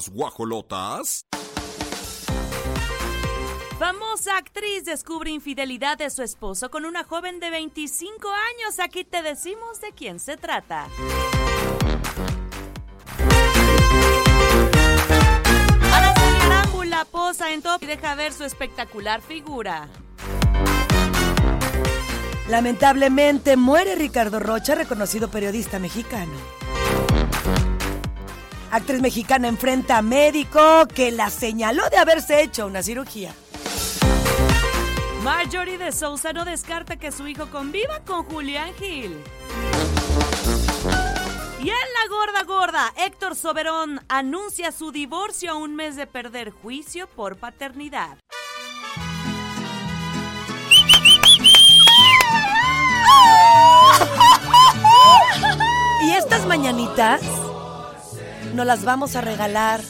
Las guajolotas. Famosa actriz descubre infidelidad de su esposo con una joven de 25 años. Aquí te decimos de quién se trata. Arámbula posa en top y deja ver su espectacular figura. Lamentablemente muere Ricardo Rocha, reconocido periodista mexicano. Actriz mexicana enfrenta a médico que la señaló de haberse hecho una cirugía. Marjorie de Sousa no descarta que su hijo conviva con Julián Gil. Y en la gorda gorda, Héctor Soberón anuncia su divorcio a un mes de perder juicio por paternidad. Y estas mañanitas nos las vamos a regalar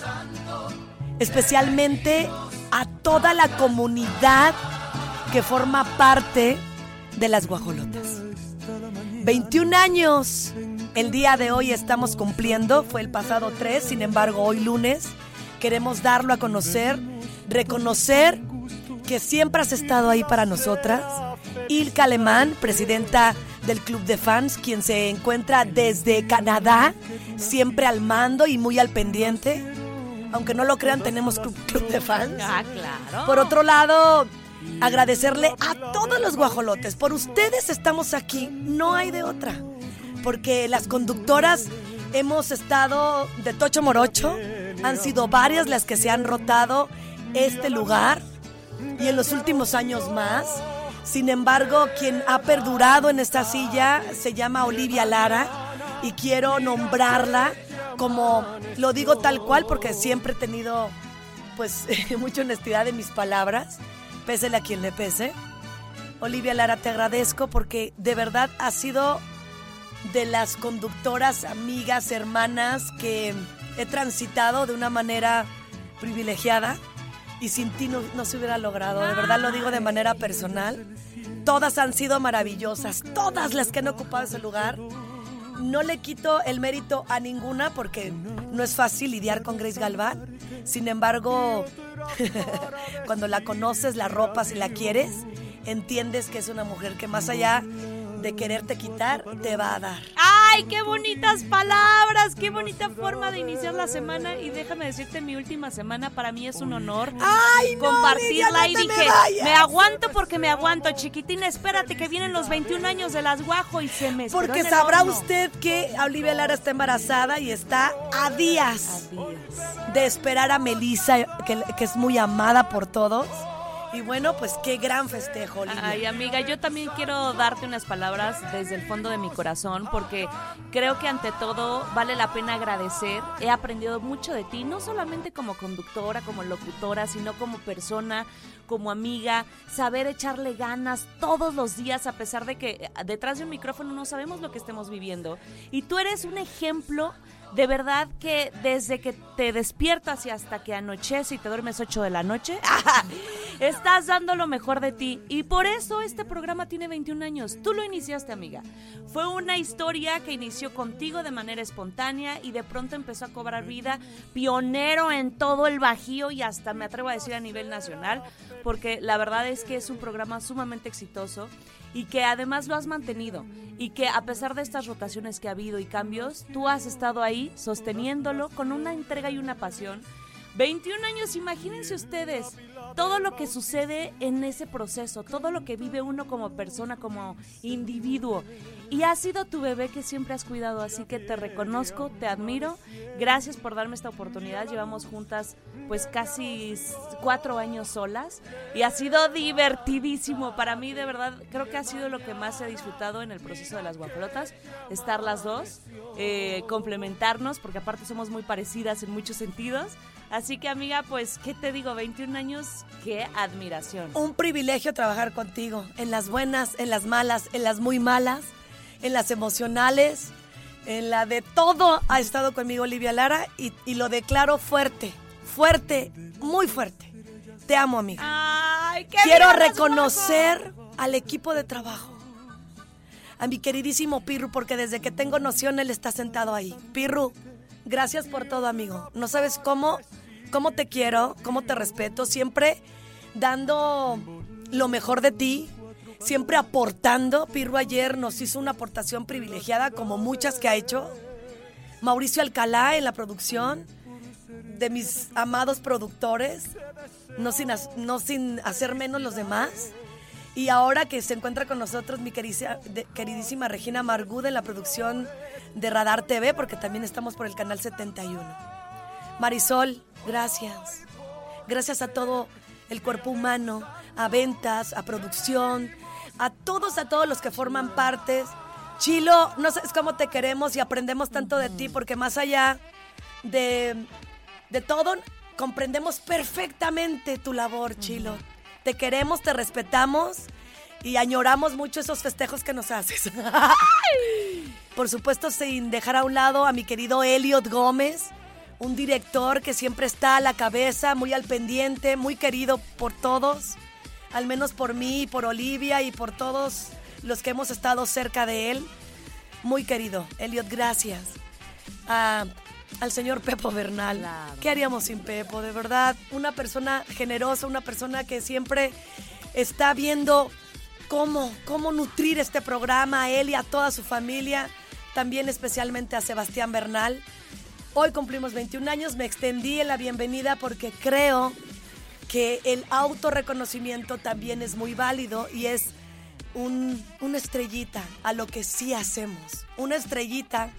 especialmente a toda la comunidad que forma parte de las guajolotas. 21 años. El día de hoy estamos cumpliendo, fue el pasado 3, sin embargo hoy lunes queremos darlo a conocer, reconocer que siempre has estado ahí para nosotras. Ilka Alemán, presidenta del Club de Fans, quien se encuentra desde Canadá, siempre al mando y muy al pendiente. Aunque no lo crean, tenemos Club, club de Fans. Ah, claro. Por otro lado, agradecerle a todos los guajolotes. Por ustedes estamos aquí, no hay de otra. Porque las conductoras hemos estado de Tocho Morocho, han sido varias las que se han rotado este lugar y en los últimos años más. Sin embargo, quien ha perdurado en esta silla se llama Olivia Lara y quiero nombrarla como, lo digo tal cual porque siempre he tenido pues mucha honestidad en mis palabras, pésele a quien le pese. Olivia Lara, te agradezco porque de verdad has sido de las conductoras, amigas, hermanas que he transitado de una manera privilegiada y sin ti no, no se hubiera logrado. De verdad lo digo de manera personal. Todas han sido maravillosas, todas las que han ocupado ese lugar. No le quito el mérito a ninguna porque no es fácil lidiar con Grace Galván. Sin embargo, cuando la conoces, la ropas y la quieres, entiendes que es una mujer que más allá de quererte quitar, te va a dar. ¡Ay, qué bonitas palabras! ¡Qué bonita forma de iniciar la semana! Y déjame decirte, mi última semana para mí es un honor ¡Ay, no, compartirla. Y no te me dije, me aguanto porque me aguanto, chiquitina. Espérate que vienen los 21 años de las guajo y se me Porque sabrá horno. usted que Olivia Lara está embarazada y está a días de esperar a Melissa, que, que es muy amada por todos. Y bueno, pues qué gran festejo, Olivia. Ay, amiga, yo también quiero darte unas palabras desde el fondo de mi corazón porque creo que ante todo vale la pena agradecer. He aprendido mucho de ti, no solamente como conductora, como locutora, sino como persona, como amiga, saber echarle ganas todos los días a pesar de que eh, detrás de un micrófono no sabemos lo que estemos viviendo. Y tú eres un ejemplo de verdad que desde que te despiertas y hasta que anochece y te duermes 8 de la noche, estás dando lo mejor de ti. Y por eso este programa tiene 21 años. Tú lo iniciaste, amiga. Fue una historia que inició contigo de manera espontánea y de pronto empezó a cobrar vida, pionero en todo el Bajío y hasta me atrevo a decir a nivel nacional, porque la verdad es que es un programa sumamente exitoso y que además lo has mantenido y que a pesar de estas rotaciones que ha habido y cambios, tú has estado ahí sosteniéndolo con una entrega y una pasión. 21 años, imagínense ustedes todo lo que sucede en ese proceso, todo lo que vive uno como persona, como individuo. Y ha sido tu bebé que siempre has cuidado, así que te reconozco, te admiro. Gracias por darme esta oportunidad. Llevamos juntas pues casi cuatro años solas y ha sido divertidísimo. Para mí, de verdad, creo que ha sido lo que más he disfrutado en el proceso de las guajolotas, estar las dos, eh, complementarnos, porque aparte somos muy parecidas en muchos sentidos. Así que, amiga, pues, ¿qué te digo? 21 años, qué admiración. Un privilegio trabajar contigo, en las buenas, en las malas, en las muy malas, en las emocionales, en la de todo ha estado conmigo Olivia Lara y, y lo declaro fuerte, fuerte, muy fuerte. Te amo, amiga. Ay, qué Quiero reconocer al equipo de trabajo. A mi queridísimo Pirru, porque desde que tengo noción él está sentado ahí. Pirru, Gracias por todo, amigo. No sabes cómo, cómo te quiero, cómo te respeto, siempre dando lo mejor de ti, siempre aportando. Pirro ayer nos hizo una aportación privilegiada, como muchas que ha hecho. Mauricio Alcalá en la producción, de mis amados productores, no sin, no sin hacer menos los demás. Y ahora que se encuentra con nosotros mi queridísima, queridísima Regina Marguda en la producción de Radar TV, porque también estamos por el canal 71. Marisol, gracias. Gracias a todo el cuerpo humano, a ventas, a producción, a todos, a todos los que forman partes. Chilo, no sabes cómo te queremos y aprendemos tanto de ti, porque más allá de, de todo, comprendemos perfectamente tu labor, Chilo. Te queremos, te respetamos y añoramos mucho esos festejos que nos haces. Por supuesto, sin dejar a un lado a mi querido Elliot Gómez, un director que siempre está a la cabeza, muy al pendiente, muy querido por todos, al menos por mí, por Olivia y por todos los que hemos estado cerca de él. Muy querido, Elliot, gracias. Ah, al señor Pepo Bernal. Claro. ¿Qué haríamos sin Pepo? De verdad, una persona generosa, una persona que siempre está viendo cómo, cómo nutrir este programa a él y a toda su familia, también especialmente a Sebastián Bernal. Hoy cumplimos 21 años, me extendí en la bienvenida porque creo que el autorreconocimiento también es muy válido y es un- una estrellita a lo que sí hacemos, una estrellita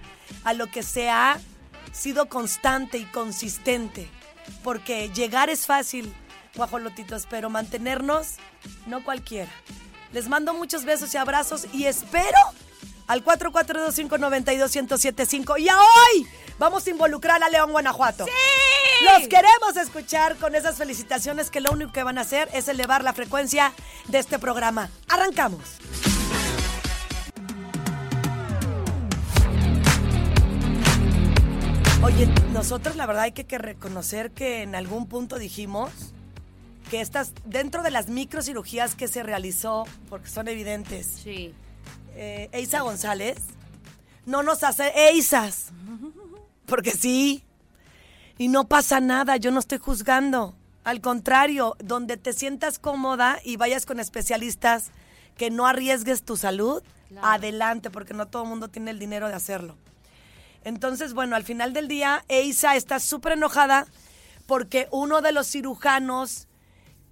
a lo que se ha sido constante y consistente, porque llegar es fácil, guajolotitos, pero mantenernos no cualquiera. Les mando muchos besos y abrazos y espero al 442-592-1075 y a hoy vamos a involucrar a León Guanajuato. Los queremos escuchar con esas felicitaciones que lo único que van a hacer es elevar la frecuencia de este programa. Arrancamos. Oye, nosotros la verdad hay que, que reconocer que en algún punto dijimos que estas, dentro de las microcirugías que se realizó, porque son evidentes, Sí. eh, Eisa González no nos hace Eisas. Porque sí. Y no pasa nada, yo no estoy juzgando. Al contrario, donde te sientas cómoda y vayas con especialistas que no arriesgues tu salud, Claro. adelante, porque no todo el mundo tiene el dinero de hacerlo. Entonces, bueno, al final del día, Eisa está súper enojada porque uno de los cirujanos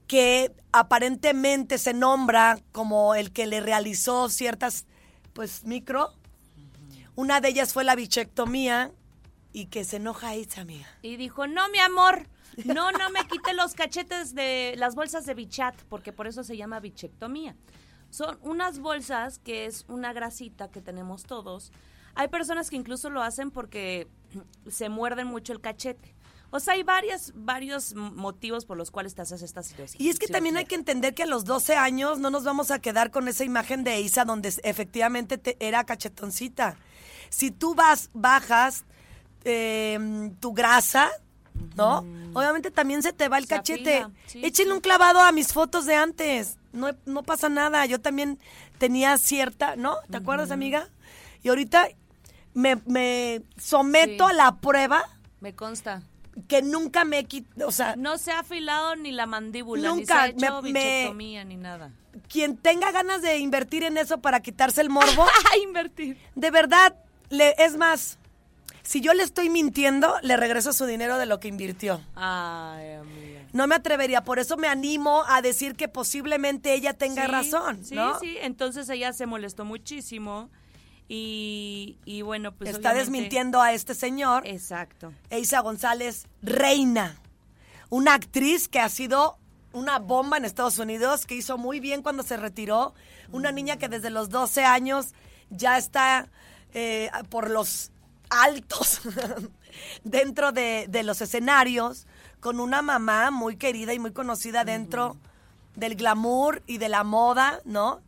que aparentemente se nombra como el que le realizó ciertas, pues, micro, una de ellas fue la bichectomía y que se enoja Eisa, amiga. Y dijo, no, mi amor, no, no me quite los cachetes de las bolsas de bichat, porque por eso se llama bichectomía. Son unas bolsas que es una grasita que tenemos todos. Hay personas que incluso lo hacen porque se muerden mucho el cachete. O sea, hay varias, varios motivos por los cuales te haces esta situación. Y es que también hay que entender que a los 12 años no nos vamos a quedar con esa imagen de Isa donde efectivamente te- era cachetoncita. Si tú vas, bajas eh, tu grasa, ¿no? Obviamente también se te va el Se cachete. sí, Échenle sí. un clavado a mis fotos de antes. No, no pasa nada. Yo también tenía cierta, ¿no? ¿Te acuerdas, amiga? Y ahorita me, me someto Sí. a la prueba Me consta. que nunca me he quitado, o sea, No se ha afilado ni la mandíbula, ni se Nunca, ha hecho me- me- ni nada. quien tenga ganas de invertir en eso para quitarse el morbo, ¡A invertir! de verdad, le, es más, si yo le estoy mintiendo, le regreso su dinero de lo que invirtió. Ay, amiga. No me atrevería, por eso me animo a decir que posiblemente ella tenga Sí, razón, Sí, ¿no? sí, entonces ella se molestó muchísimo y, y bueno, pues Está obviamente- desmintiendo a este señor, Exacto. Eisa González Reina, una actriz que ha sido una bomba en Estados Unidos, que hizo muy bien cuando se retiró, una niña que desde los 12 años ya está eh, por los altos dentro de, de los escenarios, con una mamá muy querida y muy conocida dentro del glamour y de la moda, ¿no?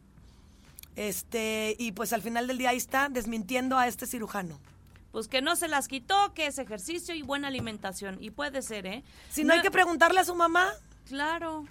Este, y pues al final del día ahí está desmintiendo a este cirujano. Pues que no se las quitó, que es ejercicio y buena alimentación. Y puede ser, ¿eh? Si no, hay que preguntarle a su mamá, Claro.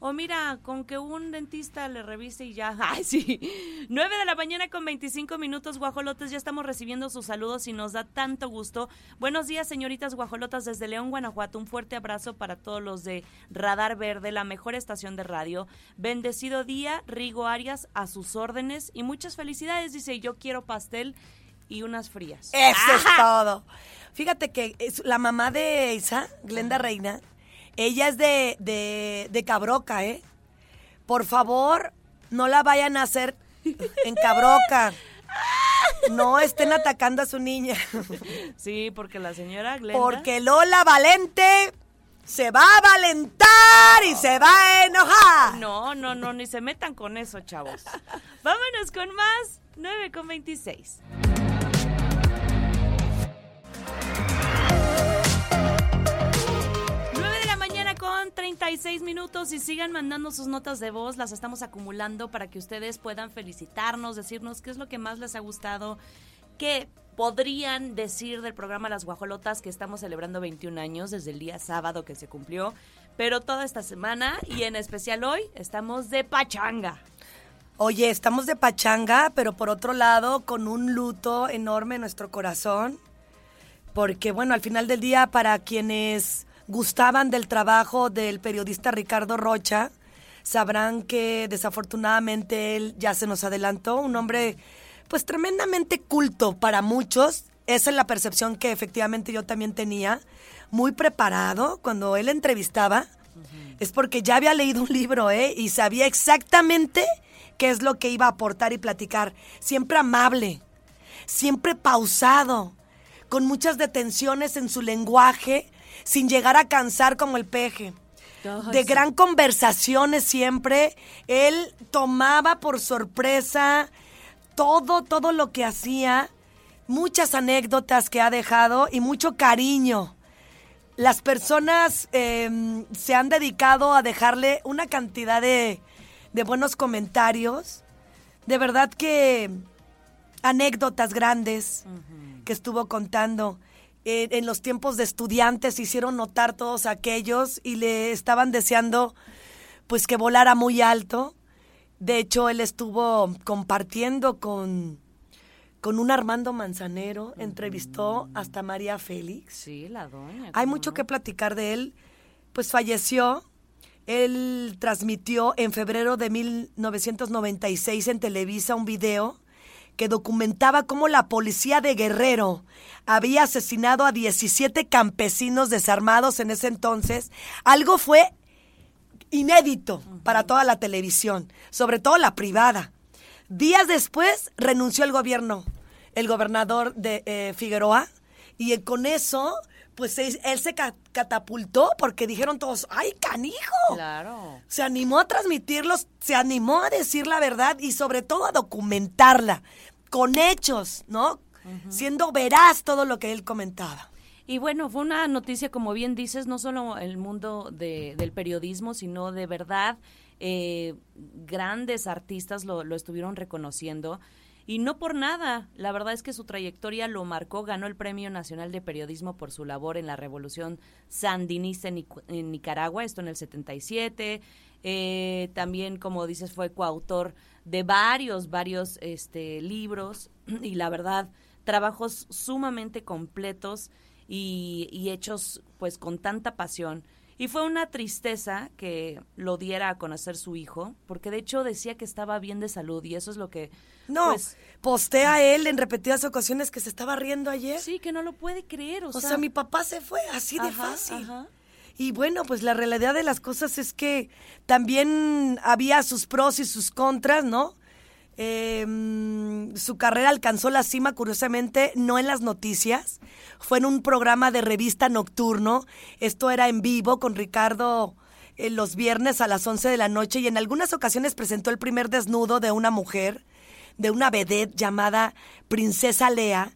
O mira, con que un dentista le revise y ya. Ay, sí. 9 de la mañana con 25 minutos, guajolotes. Ya estamos recibiendo sus saludos y nos da tanto gusto. Buenos días, señoritas guajolotas desde León, Guanajuato. Un fuerte abrazo para todos los de Radar Verde, la mejor estación de radio. Bendecido día, Rigo Arias, a sus órdenes. Y muchas felicidades, dice, yo quiero pastel y unas frías. Eso es todo. Fíjate que es la mamá de Isa, Glenda Reina, ella es de, de, de Cabroca, ¿eh? Por favor, no la vayan a hacer en Cabroca. No estén atacando a su niña. Sí, porque la señora Glenda... Porque Lola Valente se va a valentar y se va a enojar. No, no, no, ni se metan con eso, chavos. Vámonos con más. 9 con 26. 36 minutos y sigan mandando sus notas de voz, las estamos acumulando para que ustedes puedan felicitarnos, decirnos qué es lo que más les ha gustado, qué podrían decir del programa Las Guajolotas que estamos celebrando 21 años desde el día sábado que se cumplió, pero toda esta semana y en especial hoy estamos de pachanga. Oye, estamos de pachanga, pero por otro lado, con un luto enorme en nuestro corazón. Porque, bueno, al final del día, para quienes gustaban del trabajo del periodista Ricardo Rocha, sabrán que desafortunadamente él ya se nos adelantó, un hombre pues tremendamente culto para muchos, esa es la percepción que efectivamente yo también tenía, muy preparado. Cuando él entrevistaba, es porque ya había leído un libro, ¿eh? Y sabía exactamente qué es lo que iba a aportar y platicar, siempre amable, siempre pausado, con muchas detenciones en su lenguaje, sin llegar a cansar como el peje. De gran conversaciones siempre, él tomaba por sorpresa todo, todo lo que hacía, muchas anécdotas que ha dejado y mucho cariño. Las personas eh, se han dedicado a dejarle una cantidad de, de buenos comentarios. De verdad que anécdotas grandes que estuvo contando. Eh, en los tiempos de estudiantes hicieron notar todos aquellos y le estaban deseando pues que volara muy alto. De hecho, él estuvo compartiendo con, con un Armando Manzanero, entrevistó hasta María Félix. Sí, la doña. Hay ¿cómo mucho no? que platicar de él. Pues falleció. Él transmitió en febrero de 1996 en Televisa un video que documentaba cómo la policía de Guerrero había asesinado a 17 campesinos desarmados en ese entonces. Algo fue inédito para toda la televisión, sobre todo la privada. Días después renunció el gobierno, el gobernador de eh, Figueroa, y con eso, pues él, él se ca- catapultó porque dijeron todos, ¡ay, canijo! Claro. Se animó a transmitirlos, se animó a decir la verdad y sobre todo a documentarla con hechos, ¿no? Siendo veraz todo lo que él comentaba. Y bueno, fue una noticia, como bien dices, no solo el mundo de- del periodismo, sino de verdad eh, grandes artistas lo, lo estuvieron reconociendo. Y no por nada, la verdad es que su trayectoria lo marcó, ganó el Premio Nacional de Periodismo por su labor en la Revolución Sandinista en, Nicaragua, esto en el 77. Eh, también, como dices, fue coautor de varios, varios este, libros y la verdad, trabajos sumamente completos y, y hechos pues con tanta pasión. Y fue una tristeza que lo diera a conocer su hijo, porque de hecho decía que estaba bien de salud y eso es lo que... No, pues, postea él en repetidas ocasiones que se estaba riendo ayer. sí, que no lo puede creer. O, O sea, mi papá se fue así de fácil. ajá. Y bueno, pues la realidad de las cosas es que también había sus pros y sus contras, ¿no? Mm, su carrera alcanzó la cima, curiosamente, no en las noticias, fue en un programa de revista nocturno. Esto era en vivo con Ricardo eh, los viernes a las 11 de la noche y en algunas ocasiones presentó el primer desnudo de una mujer, de una vedette llamada Princesa Lea.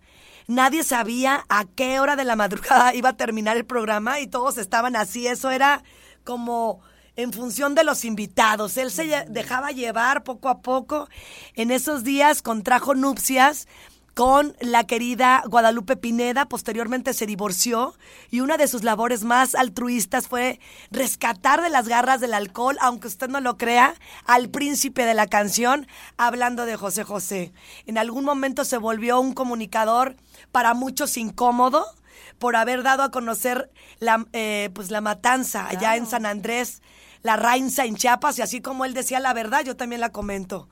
Nadie sabía a qué hora de la madrugada iba a terminar el programa y todos estaban así. Eso era como en función de los invitados. Él se dejaba llevar poco a poco. En esos días contrajo nupcias con la querida Guadalupe Pineda, posteriormente se divorció y una de sus labores más altruistas fue rescatar de las garras del alcohol, aunque usted no lo crea, al príncipe de la canción, hablando de José José. En algún momento se volvió un comunicador para muchos incómodo por haber dado a conocer la, eh, pues la matanza allá en San Andrés, la Rainza en Chiapas, y así como él decía la verdad, yo también la comento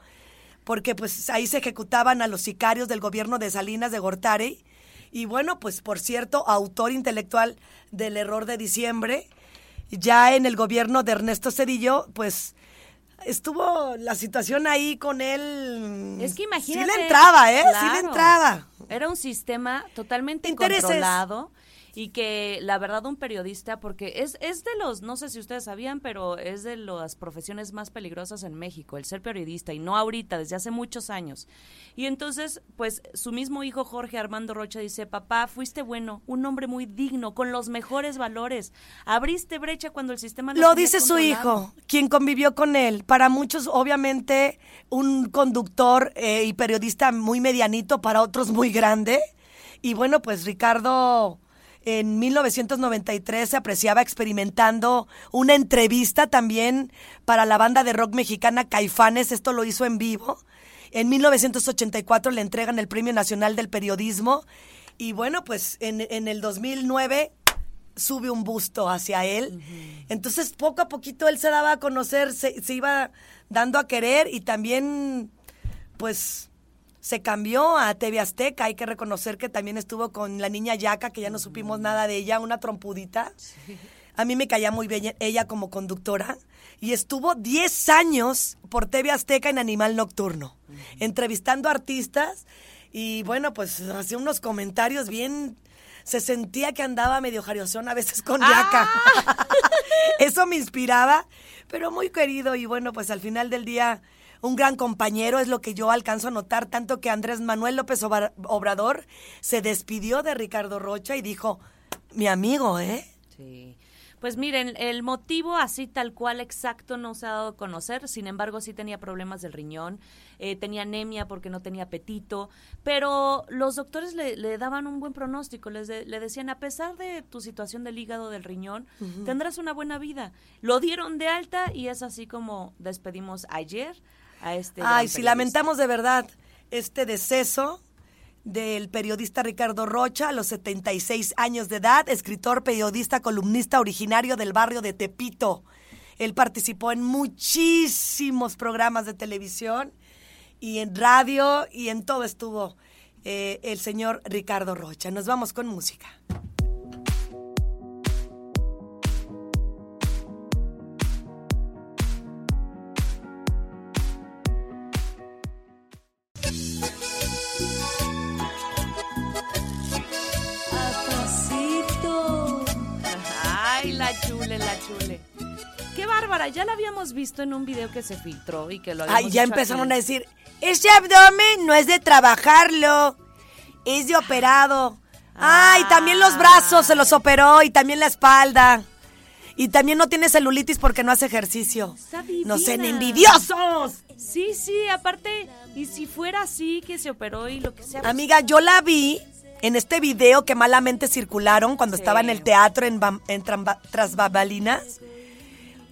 porque pues ahí se ejecutaban a los sicarios del gobierno de Salinas de Gortari. Y bueno, pues por cierto, autor intelectual del error de diciembre, ya en el gobierno de Ernesto Cedillo, pues estuvo la situación ahí con él. Es que imagínate. Sí le entraba, ¿eh? Sí le entraba. Era un sistema totalmente controlado y que la verdad un periodista, porque es, es de los, no sé si ustedes sabían, pero es de las profesiones más peligrosas en México, el ser periodista, y no ahorita, desde hace muchos años. Y entonces, pues su mismo hijo Jorge Armando Rocha dice, papá, fuiste bueno, un hombre muy digno, con los mejores valores, abriste brecha cuando el sistema... Lo dice su hijo, quien convivió con él. Para muchos, obviamente, un conductor eh, y periodista muy medianito, para otros muy grande. Y bueno, pues Ricardo en 1993 se apreciaba experimentando una entrevista también para la banda de rock mexicana Caifanes, esto lo hizo en vivo. En 1984 le entregan el Premio Nacional del Periodismo y bueno, pues en, el 2009 sube un busto hacia él. Entonces poco a poquito él se daba a conocer, se, se iba dando a querer y también pues se cambió a TV Azteca. Hay que reconocer que también estuvo con la niña Yaca, que ya no supimos nada de ella, una trompudita. A mí me caía muy bien ella como conductora. Y estuvo 10 años por TV Azteca en Animal Nocturno, entrevistando artistas. Y bueno, pues hacía unos comentarios bien. Se sentía que andaba medio jariosón a veces con Yaca. Ah. Eso me inspiraba, pero muy querido. Y bueno, pues al final del día un gran compañero, es lo que yo alcanzo a notar, tanto que Andrés Manuel López Obrador se despidió de Ricardo Rocha y dijo, mi amigo, ¿eh? Sí. Pues miren, el motivo así tal cual exacto no se ha dado a conocer, sin embargo sí tenía problemas del riñón, eh, tenía anemia porque no tenía apetito, pero los doctores le, daban un buen pronóstico, les le decían, a pesar de tu situación del hígado, del riñón, tendrás una buena vida. Lo dieron de alta y es así como despedimos ayer este Ay, si lamentamos de verdad este deceso del periodista Ricardo Rocha a los 76 años de edad, escritor, periodista, columnista originario del barrio de Tepito. Él participó en muchísimos programas de televisión y en radio y en todo estuvo eh, el señor Ricardo Rocha. Nos vamos con música. La chule. Qué bárbara, ya la habíamos visto en un video que se filtró y que lo Ay, ya empezaron a decir, ese abdomen no es de trabajarlo, es de operado. Ay, también los brazos se los operó y también la espalda. Y también no tiene celulitis porque no hace ejercicio. No sean envidiosos. Sí, sí, aparte, y si fuera así que se operó y lo que sea. Pues Amiga, yo la vi en este video que malamente circularon cuando estaba en el teatro en, en tras babalinas.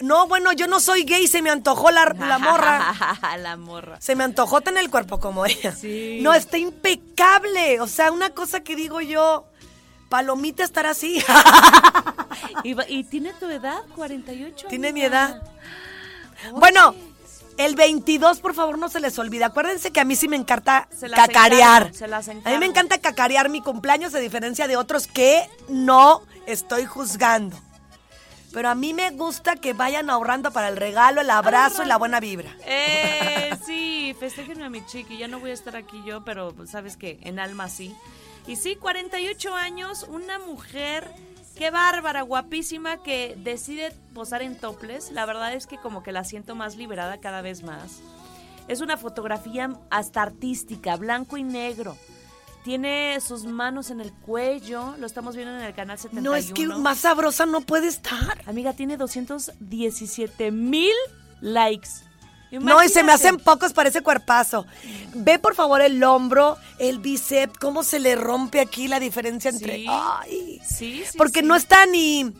No, bueno, yo no soy gay, se me antojó la, la morra. la morra. Se me antojó tener el cuerpo como ella. No, está impecable. O sea, una cosa que digo yo, palomita estar así. ¿Y, tiene tu edad? ¿48? Tiene mi edad. Bueno, el 22, por favor, no se les olvide. Acuérdense que a mí sí me encanta cacarear. a mí me encanta cacarear mi cumpleaños, a diferencia de otros que no estoy juzgando. Pero a mí me gusta que vayan ahorrando para el regalo, el abrazo y la buena vibra. Eh, sí, festéjenme a mi chiqui. Ya no voy a estar aquí yo, pero sabes que en alma sí. Y sí, 48 años, una mujer Qué bárbara, guapísima que decide posar en toples. La verdad es que como que la siento más liberada cada vez más. Es una fotografía hasta artística, blanco y negro. Tiene sus manos en el cuello, lo estamos viendo en el canal 71. No, es que más sabrosa no puede estar. Amiga, tiene 217 mil likes. No, y se me hacen pocos para ese cuerpazo. Ve por favor el hombro, el bíceps, cómo se le rompe aquí la diferencia entre. Sí. Ay. Sí, sí, Porque sí. no está ni.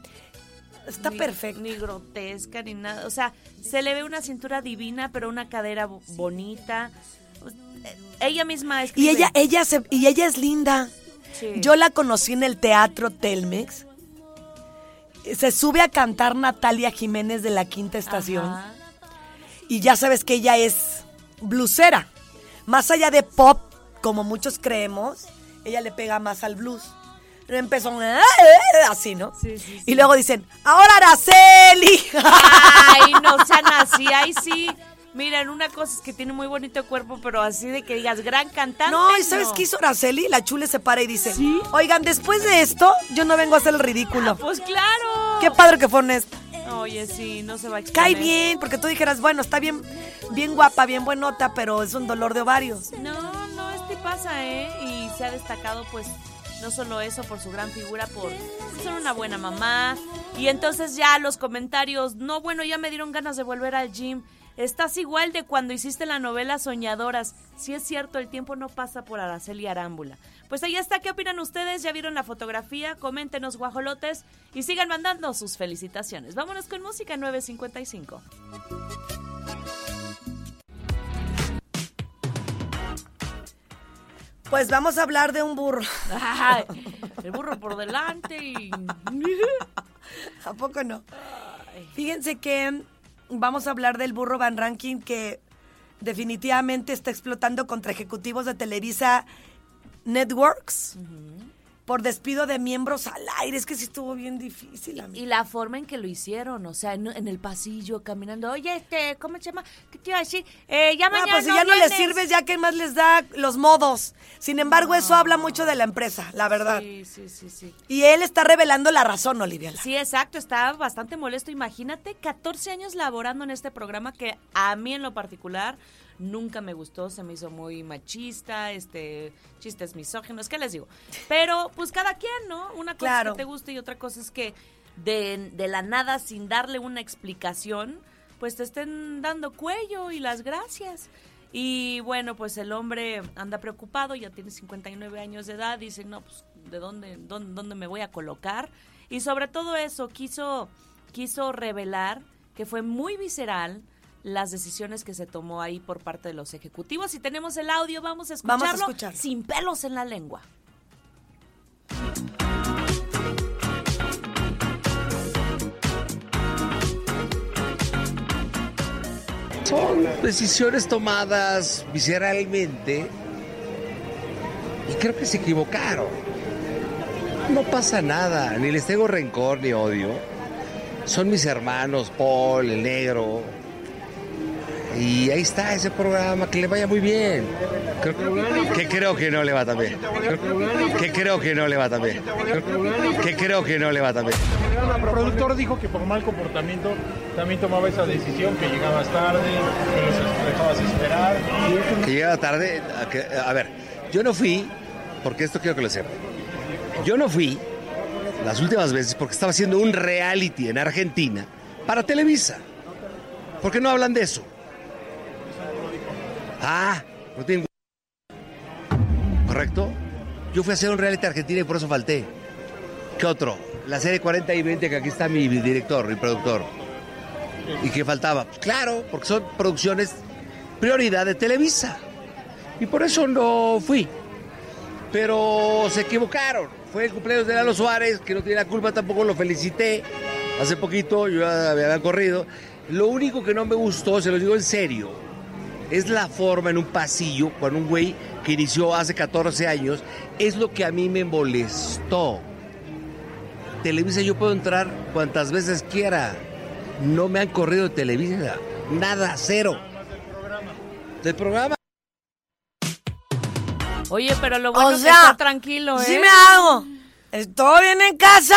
Está Ni- perfecto. Ni grotesca, ni nada. O sea, se le ve una cintura divina, pero una cadera bo- bonita. Ella misma Y escribe. ella, ella se, y ella es linda. Sí. Yo la conocí en el teatro Telmex. Se sube a cantar Natalia Jiménez de la quinta estación. Ajá. Y ya sabes que ella es blusera. Más allá de pop, como muchos creemos, ella le pega más al blues. Empezó "Ah, así, ¿no? Sí, sí, sí. Y luego dicen, ahora Araceli. Ay, no sean así. Ay, sí. Miren, una cosa es que tiene muy bonito cuerpo, pero así de que digas gran cantante. No, ¿y sabes no. qué hizo Araceli? La chule se para y dice, ¿Sí? oigan, después de esto, yo no vengo a hacer el ridículo. Pues claro. Qué padre que fue honesta. Oye, sí, no se va a exponer. Cae bien, porque tú dijeras, bueno, está bien, bien guapa, bien buenota, pero es un dolor de ovarios. No, no, este pasa, ¿eh? Y se ha destacado, pues, no solo eso, por su gran figura, por ser una buena mamá. Y entonces ya los comentarios, no, bueno, ya me dieron ganas de volver al gym. Estás igual de cuando hiciste la novela Soñadoras. Si es cierto, el tiempo no pasa por Araceli Arámbula. Pues ahí está, ¿qué opinan ustedes? ¿Ya vieron la fotografía? Coméntenos, guajolotes, y sigan mandando sus felicitaciones. Vámonos con música 955. Pues vamos a hablar de un burro. Ay, el burro por delante y... ¿A poco no? Fíjense que vamos a hablar del burro Van Ranking que definitivamente está explotando contra ejecutivos de Televisa Networks por despido de miembros al aire. Es que sí estuvo bien difícil, amigo. Y la forma en que lo hicieron, o sea, en, en el pasillo, caminando. Oye, este, ¿cómo se llama? ¿Qué te iba a decir? Eh, ya Ah, mañana pues si ya no les sirves, ya que más les da los modos. Sin embargo, eso habla mucho de la empresa, la verdad. Sí, sí, sí, sí. Y él está revelando la razón, Olivia. Sí, exacto, está bastante molesto. Imagínate, 14 años laborando en este programa que a mí en lo particular nunca me gustó, se me hizo muy machista, este, chistes misóginos, ¿qué les digo? Pero pues cada quien, ¿no? Una cosa Claro. es que te guste y otra cosa es que de, de la nada, sin darle una explicación, pues te estén dando cuello y las gracias. Y bueno, pues el hombre anda preocupado, ya tiene 59 años de edad, dice, no, pues, ¿de dónde, dónde, dónde me voy a colocar? Y sobre todo eso, quiso, quiso revelar que fue muy visceral las decisiones que se tomó ahí por parte de los ejecutivos. Y tenemos el audio, vamos a escucharlo Vamos a escucharlo. sin pelos en la lengua. Son decisiones tomadas visceralmente y creo que se equivocaron. No pasa nada, ni les tengo rencor ni odio. Son mis hermanos, Paul, el negro. Y ahí está ese programa, que le vaya muy bien. Creo- que creo que no le va tan bien. Que creo que no le va tan bien. Que creo que no le va tan bien. El productor dijo que por mal comportamiento también tomaba esa decisión, que llegabas tarde, que los dejabas esperar. que llegaba tarde. A, ver, yo no fui, porque esto quiero que lo sepan. Yo no fui las últimas veces porque estaba haciendo un reality en Argentina para Televisa. ¿Por qué no hablan de eso? Ah, no tienen. ¿Correcto? Yo fui a hacer un reality en Argentina y por eso falté. ¿Qué otro? La serie 40 y 20, que aquí está mi director, mi productor. ¿Y qué faltaba? Pues claro, porque son producciones prioridad de Televisa. Y por eso no fui. Pero se equivocaron. Fue el cumpleaños de Lalo Suárez, que no tiene la culpa, tampoco lo felicité. Hace poquito yo había corrido. Lo único que no me gustó, se lo digo en serio, es la forma en un pasillo con un güey que inició hace 14 años. Es lo que a mí me molestó. Televisa yo puedo entrar cuantas veces quiera. No me han corrido de Televisa. Nada, cero. Del programa. Oye, pero lo bueno o es que sea, está tranquilo, ¿eh? sí me hago. ¿Todo bien en casa?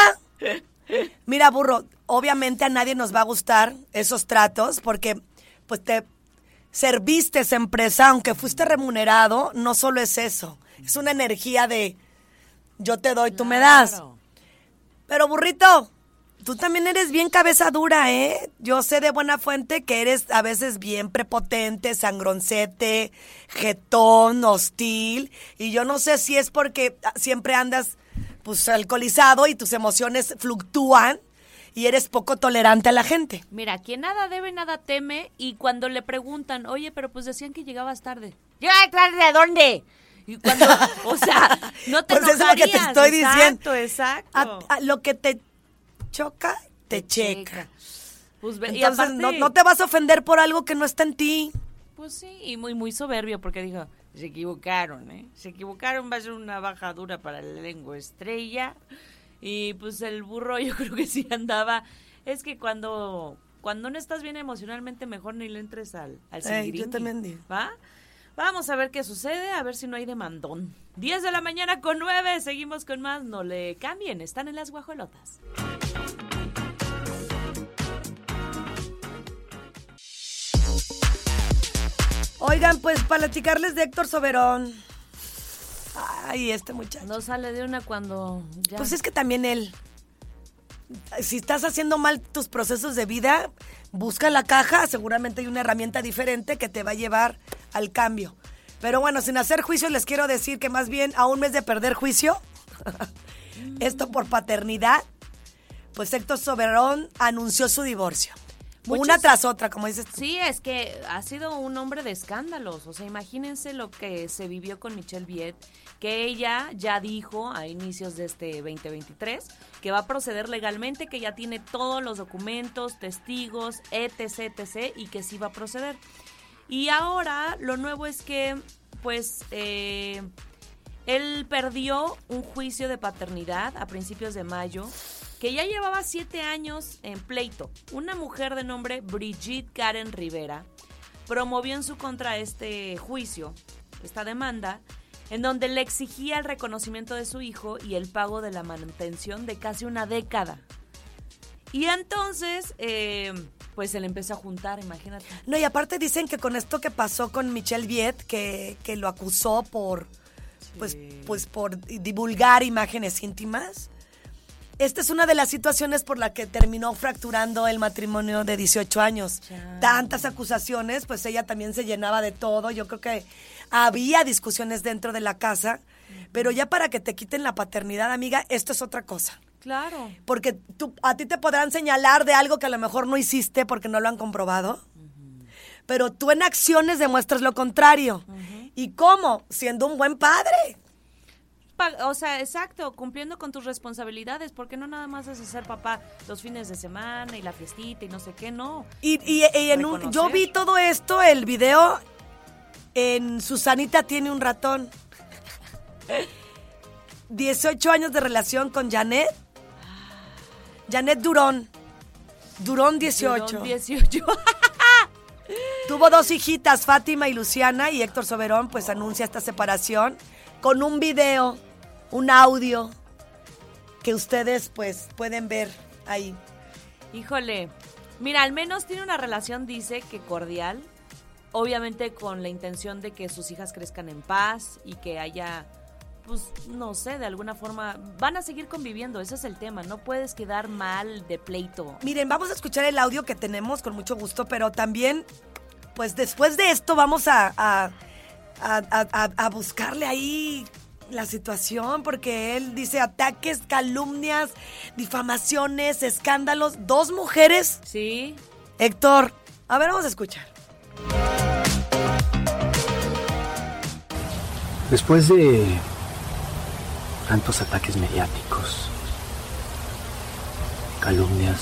Mira, burro, obviamente a nadie nos va a gustar esos tratos porque pues te serviste esa empresa, aunque fuiste remunerado, no solo es eso, es una energía de yo te doy, tú me das. Claro. Pero burrito, Tú también eres bien cabeza dura, ¿eh? Yo sé de buena fuente que eres a veces bien prepotente, sangroncete, jetón, hostil. Y yo no sé si es porque siempre andas pues alcoholizado y tus emociones fluctúan y eres poco tolerante a la gente. Mira, quien nada debe, nada teme. Y cuando le preguntan, oye, pero pues decían que llegabas tarde. ¿Llegabas tarde a dónde? Y cuando, o sea, no te Pues eso es lo que te enojarías. estoy Exacto, diciendo. exacto. A- a lo que te choca, te checa. Pues, ve- y Entonces aparte, no, no te vas a ofender por algo que no está en ti. Pues sí, y muy, muy soberbio porque dijo, se equivocaron, ¿eh? Se equivocaron, va a ser una baja dura para la lengua estrella. Y pues el burro yo creo que sí andaba. Es que cuando, cuando no estás bien emocionalmente, mejor ni le entres al, al Ey, yo también digo. ¿Va? Vamos a ver qué sucede, a ver si no hay demandón. 10 de la mañana con 9, seguimos con más. No le cambien, están en las guajolotas. Oigan, pues para platicarles de Héctor Soberón. Ay, este muchacho. No sale de una cuando ya... Pues es que también él. Si estás haciendo mal tus procesos de vida, busca la caja, seguramente hay una herramienta diferente que te va a llevar al cambio. Pero bueno, sin hacer juicio, les quiero decir que más bien a un mes de perder juicio, esto por paternidad, pues Héctor Soberón anunció su divorcio. Una tras otra, como dices tú. Sí, es que ha sido un hombre de escándalos. O sea, imagínense lo que se vivió con Michelle Viet, que ella ya dijo a inicios de este 2023 que va a proceder legalmente, que ya tiene todos los documentos, testigos, etc, etc, y que sí va a proceder. Y ahora lo nuevo es que, pues, eh, él perdió un juicio de paternidad a principios de mayo, que ya llevaba siete años en pleito. Una mujer de nombre Brigitte Karen Rivera promovió en su contra este juicio, esta demanda, en donde le exigía el reconocimiento de su hijo y el pago de la manutención de casi una década. Y entonces, eh, pues se le empezó a juntar, imagínate. No, y aparte dicen que con esto que pasó con Michelle Viet, que, que lo acusó por, pues, pues por divulgar imágenes íntimas, esta es una de las situaciones por la que terminó fracturando el matrimonio de 18 años. Tantas acusaciones, pues ella también se llenaba de todo. Yo creo que había discusiones dentro de la casa, pero ya para que te quiten la paternidad, amiga, esto es otra cosa. Claro. Porque tú, a ti te podrán señalar de algo que a lo mejor no hiciste porque no lo han comprobado. Pero tú en acciones demuestras lo contrario. ¿Y cómo? Siendo un buen padre. O sea, exacto, cumpliendo con tus responsabilidades, porque no nada más es ser papá los fines de semana y la fiestita y no sé qué, no. Y, y- y en un- yo vi todo esto, el video, en Susanita tiene un ratón. 18 años de relación con Janet. Janet Durón. Durón 18. Durón 18. Tuvo dos hijitas, Fátima y Luciana, y Héctor Soberón pues anuncia esta separación con un video, un audio que ustedes pues pueden ver ahí. Híjole, mira, al menos tiene una relación, dice que cordial, obviamente con la intención de que sus hijas crezcan en paz y que haya, pues, no sé, de alguna forma, van a seguir conviviendo, ese es el tema, no puedes quedar mal de pleito. Miren, vamos a escuchar el audio que tenemos con mucho gusto, pero también pues después de esto vamos a, a, a- a- buscarle ahí la situación, porque él dice ataques, calumnias, difamaciones, escándalos, dos mujeres. ¿Sí? Héctor, a ver, vamos a escuchar. Después de tantos ataques mediáticos, calumnias,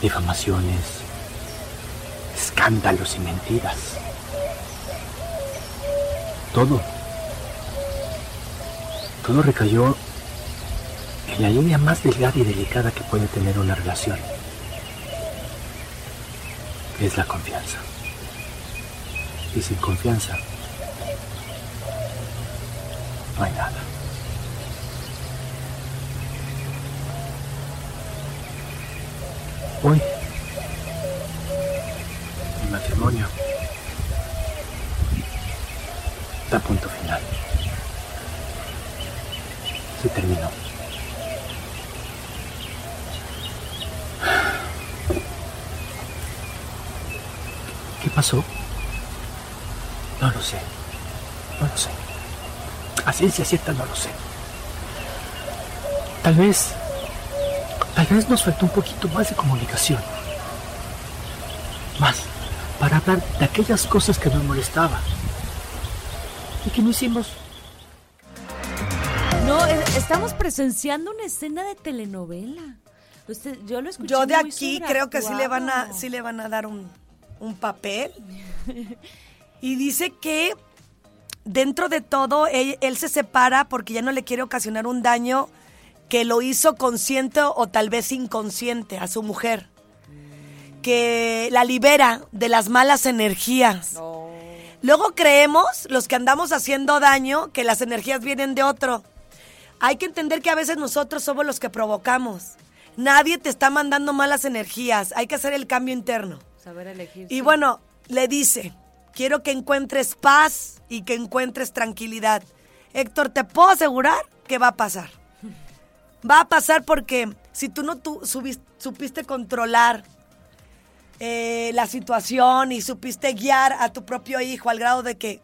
difamaciones, escándalos y mentiras, todo, todo recayó en la línea más delgada y delicada que puede tener una relación, es la confianza. Y sin confianza, no hay nada. Hoy, mi matrimonio está a punto final se terminó. ¿Qué pasó? No lo sé. No lo sé. A ciencia cierta no lo sé. Tal vez. Tal vez nos faltó un poquito más de comunicación. Más. Para hablar de aquellas cosas que nos molestaban. Y que no hicimos. Estamos presenciando una escena de telenovela. Usted, yo lo escuché Yo de muy aquí creo que sí le van a, sí le van a dar un, un papel. Y dice que dentro de todo él, él se separa porque ya no le quiere ocasionar un daño que lo hizo consciente o tal vez inconsciente a su mujer. Que la libera de las malas energías. Luego creemos, los que andamos haciendo daño, que las energías vienen de otro. Hay que entender que a veces nosotros somos los que provocamos. Nadie te está mandando malas energías. Hay que hacer el cambio interno. Saber elegir. Y bueno, le dice, quiero que encuentres paz y que encuentres tranquilidad. Héctor, te puedo asegurar que va a pasar. Va a pasar porque si tú no tú subis- supiste controlar eh, la situación y supiste guiar a tu propio hijo al grado de que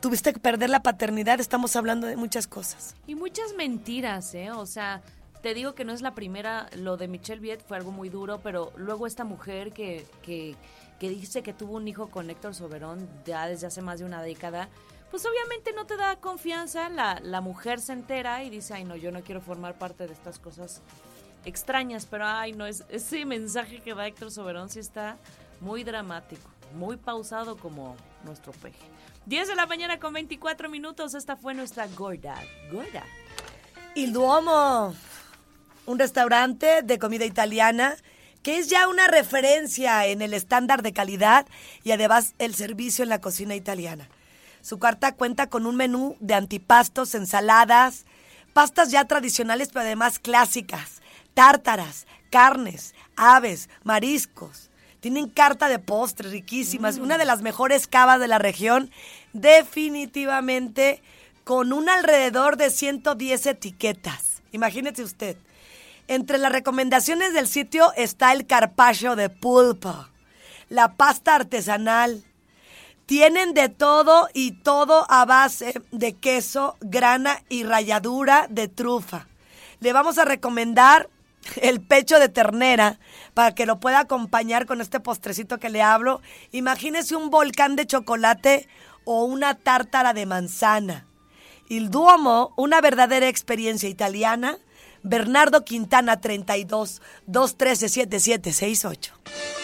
tuviste que perder la paternidad, estamos hablando de muchas cosas. Y muchas mentiras, ¿eh? O sea, te digo que no es la primera, lo de Michelle Viet fue algo muy duro, pero luego esta mujer que, que, que dice que tuvo un hijo con Héctor Soberón ya desde hace más de una década, pues obviamente no te da confianza, la, la mujer se entera y dice, ay no, yo no quiero formar parte de estas cosas extrañas, pero ay no, es, ese mensaje que da Héctor Soberón sí está muy dramático, muy pausado como nuestro peje. 10 de la mañana con 24 minutos, esta fue nuestra gorda, gorda. Il Duomo, un restaurante de comida italiana que es ya una referencia en el estándar de calidad y además el servicio en la cocina italiana. Su carta cuenta con un menú de antipastos, ensaladas, pastas ya tradicionales pero además clásicas, tártaras, carnes, aves, mariscos. Tienen carta de postres riquísimas, una de las mejores cavas de la región, definitivamente con un alrededor de 110 etiquetas. Imagínese usted. Entre las recomendaciones del sitio está el carpaccio de pulpo, la pasta artesanal. Tienen de todo y todo a base de queso, grana y ralladura de trufa. Le vamos a recomendar el pecho de ternera para que lo pueda acompañar con este postrecito que le hablo. Imagínese un volcán de chocolate o una tártara de manzana. Il Duomo, una verdadera experiencia italiana. Bernardo Quintana 32 213 7768.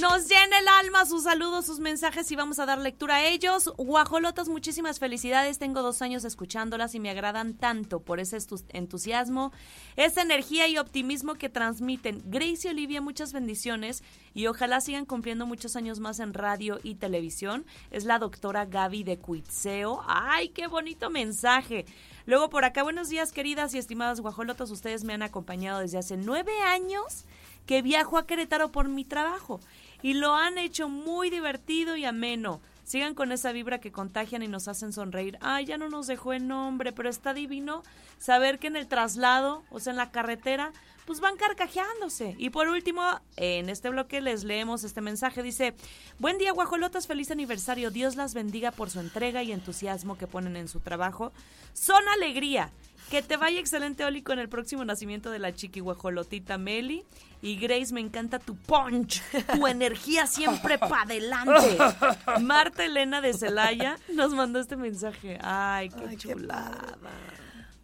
Nos llena el alma sus saludos, sus mensajes y vamos a dar lectura a ellos. Guajolotas, muchísimas felicidades. Tengo dos años escuchándolas y me agradan tanto por ese entusiasmo, esa energía y optimismo que transmiten. Grace y Olivia, muchas bendiciones y ojalá sigan cumpliendo muchos años más en radio y televisión. Es la doctora Gaby de Cuitzeo. ¡Ay, qué bonito mensaje! Luego por acá, buenos días, queridas y estimadas guajolotas. Ustedes me han acompañado desde hace nueve años que viajo a Querétaro por mi trabajo y lo han hecho muy divertido y ameno. Sigan con esa vibra que contagian y nos hacen sonreír. Ay, ya no nos dejó el nombre, pero está divino saber que en el traslado, o sea, en la carretera, pues van carcajeándose. Y por último, en este bloque les leemos este mensaje. Dice, buen día guajolotas, feliz aniversario. Dios las bendiga por su entrega y entusiasmo que ponen en su trabajo. Son alegría. Que te vaya excelente, Oli, con el próximo nacimiento de la chiqui guajolotita Meli. Y Grace, me encanta tu punch, tu energía siempre para adelante. Marta Elena de Celaya nos mandó este mensaje. Ay, qué Ay, qué chulada.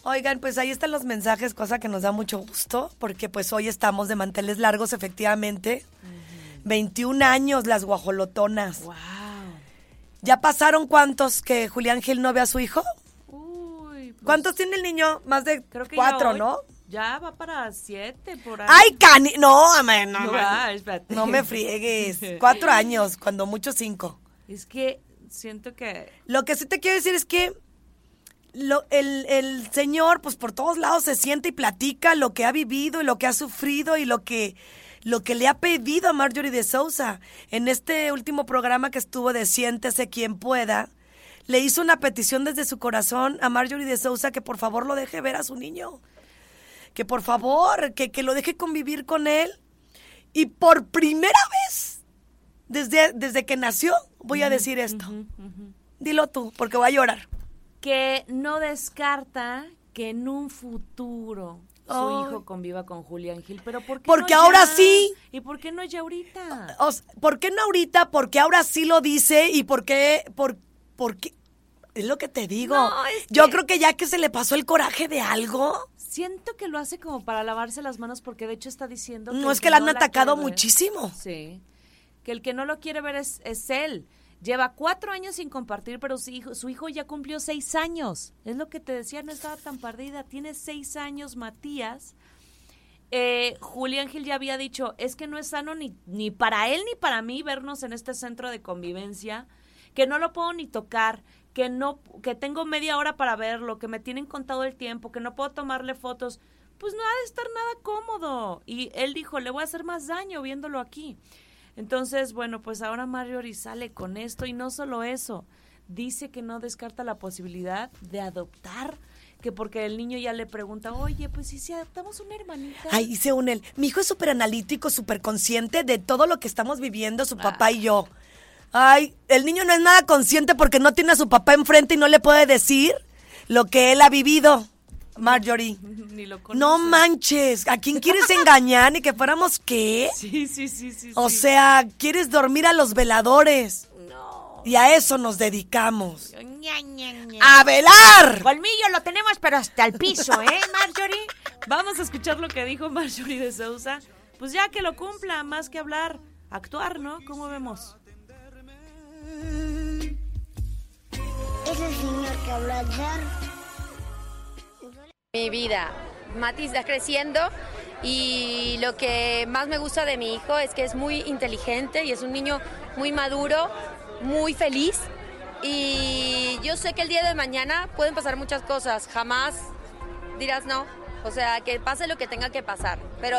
Oigan, pues ahí están los mensajes, cosa que nos da mucho gusto, porque pues hoy estamos de manteles largos, efectivamente. 21 años las guajolotonas. Wow. ¿Ya pasaron cuántos que Julián Gil no ve a su hijo? Uy, pues, ¿Cuántos tiene el niño? Más de creo que cuatro, ya ¿no? Ya va para siete por ahí. ¡Ay, cani! No, amén, no, No, ah, no me friegues. Cuatro años, cuando mucho cinco. Es que siento que Lo que sí te quiero decir es que lo- el, el señor, pues por todos lados se siente y platica lo que ha vivido y lo que ha sufrido y lo que, lo que le ha pedido a Marjorie de Sousa. En este último programa que estuvo de Siéntese quien pueda, le hizo una petición desde su corazón a Marjorie de Sousa que por favor lo deje ver a su niño. Que por favor, que, que lo deje convivir con él. Y por primera vez, desde, desde que nació, voy a decir esto. Dilo tú, porque voy a llorar. Que no descarta que en un futuro su hijo conviva con Julián Gil. Pero ¿por qué Porque no ahora ya? sí. ¿Y por qué no ya ahorita? O ¿Por qué no ahorita? Porque ahora sí lo dice y por qué, por, por qué- es lo que te digo. No, es Yo creo que ya que se le pasó el coraje de algo, Siento que lo hace como para lavarse las manos porque de hecho está diciendo... no es que la han atacado muchísimo. Sí. Que el que no lo quiere ver es, es él. Lleva cuatro años sin compartir, pero su hijo, ya cumplió seis años. Es lo que te decía, no estaba tan perdida. Tiene seis años, Matías. Eh, Julián Gil ya había dicho, es que no es sano ni, ni para él ni para mí vernos en este centro de convivencia, que no lo puedo ni tocar, que no, que tengo media hora para verlo, que me tienen contado el tiempo, que no puedo tomarle fotos. Pues no ha de estar nada cómodo. Y él dijo, le voy a hacer más daño viéndolo aquí. Entonces, bueno, pues ahora Marjorie sale con esto y no solo eso, dice que no descarta la posibilidad de adoptar, que porque el niño ya le pregunta, oye, pues ¿y si adoptamos una hermanita? Ahí se une él. Mi hijo es súper analítico, súper consciente de todo lo que estamos viviendo, su papá y yo. Ay, el niño no es nada consciente porque no tiene a su papá enfrente y no le puede decir lo que él ha vivido. Marjorie. Ni lo No conoce. manches, ¿a quién quieres engañar? ¿Ni que fuéramos qué? Sí, sí, sí, sí. O sí. sea, quieres dormir a los veladores. no. Y a eso nos dedicamos. Ña, ña, ña. ¡A velar! Colmillo lo tenemos, pero hasta el piso, ¿eh, Marjorie? Vamos a escuchar lo que dijo Marjorie de Sousa. Pues ya que lo cumpla, más que hablar, actuar, ¿no? ¿Cómo vemos? Ese señor que. Mi vida. Mati está creciendo y lo que más me gusta de mi hijo es que es muy inteligente y es un niño muy maduro, muy feliz. Y yo sé que el día de mañana pueden pasar muchas cosas. Jamás dirás no. O sea, que pase lo que tenga que pasar. Pero,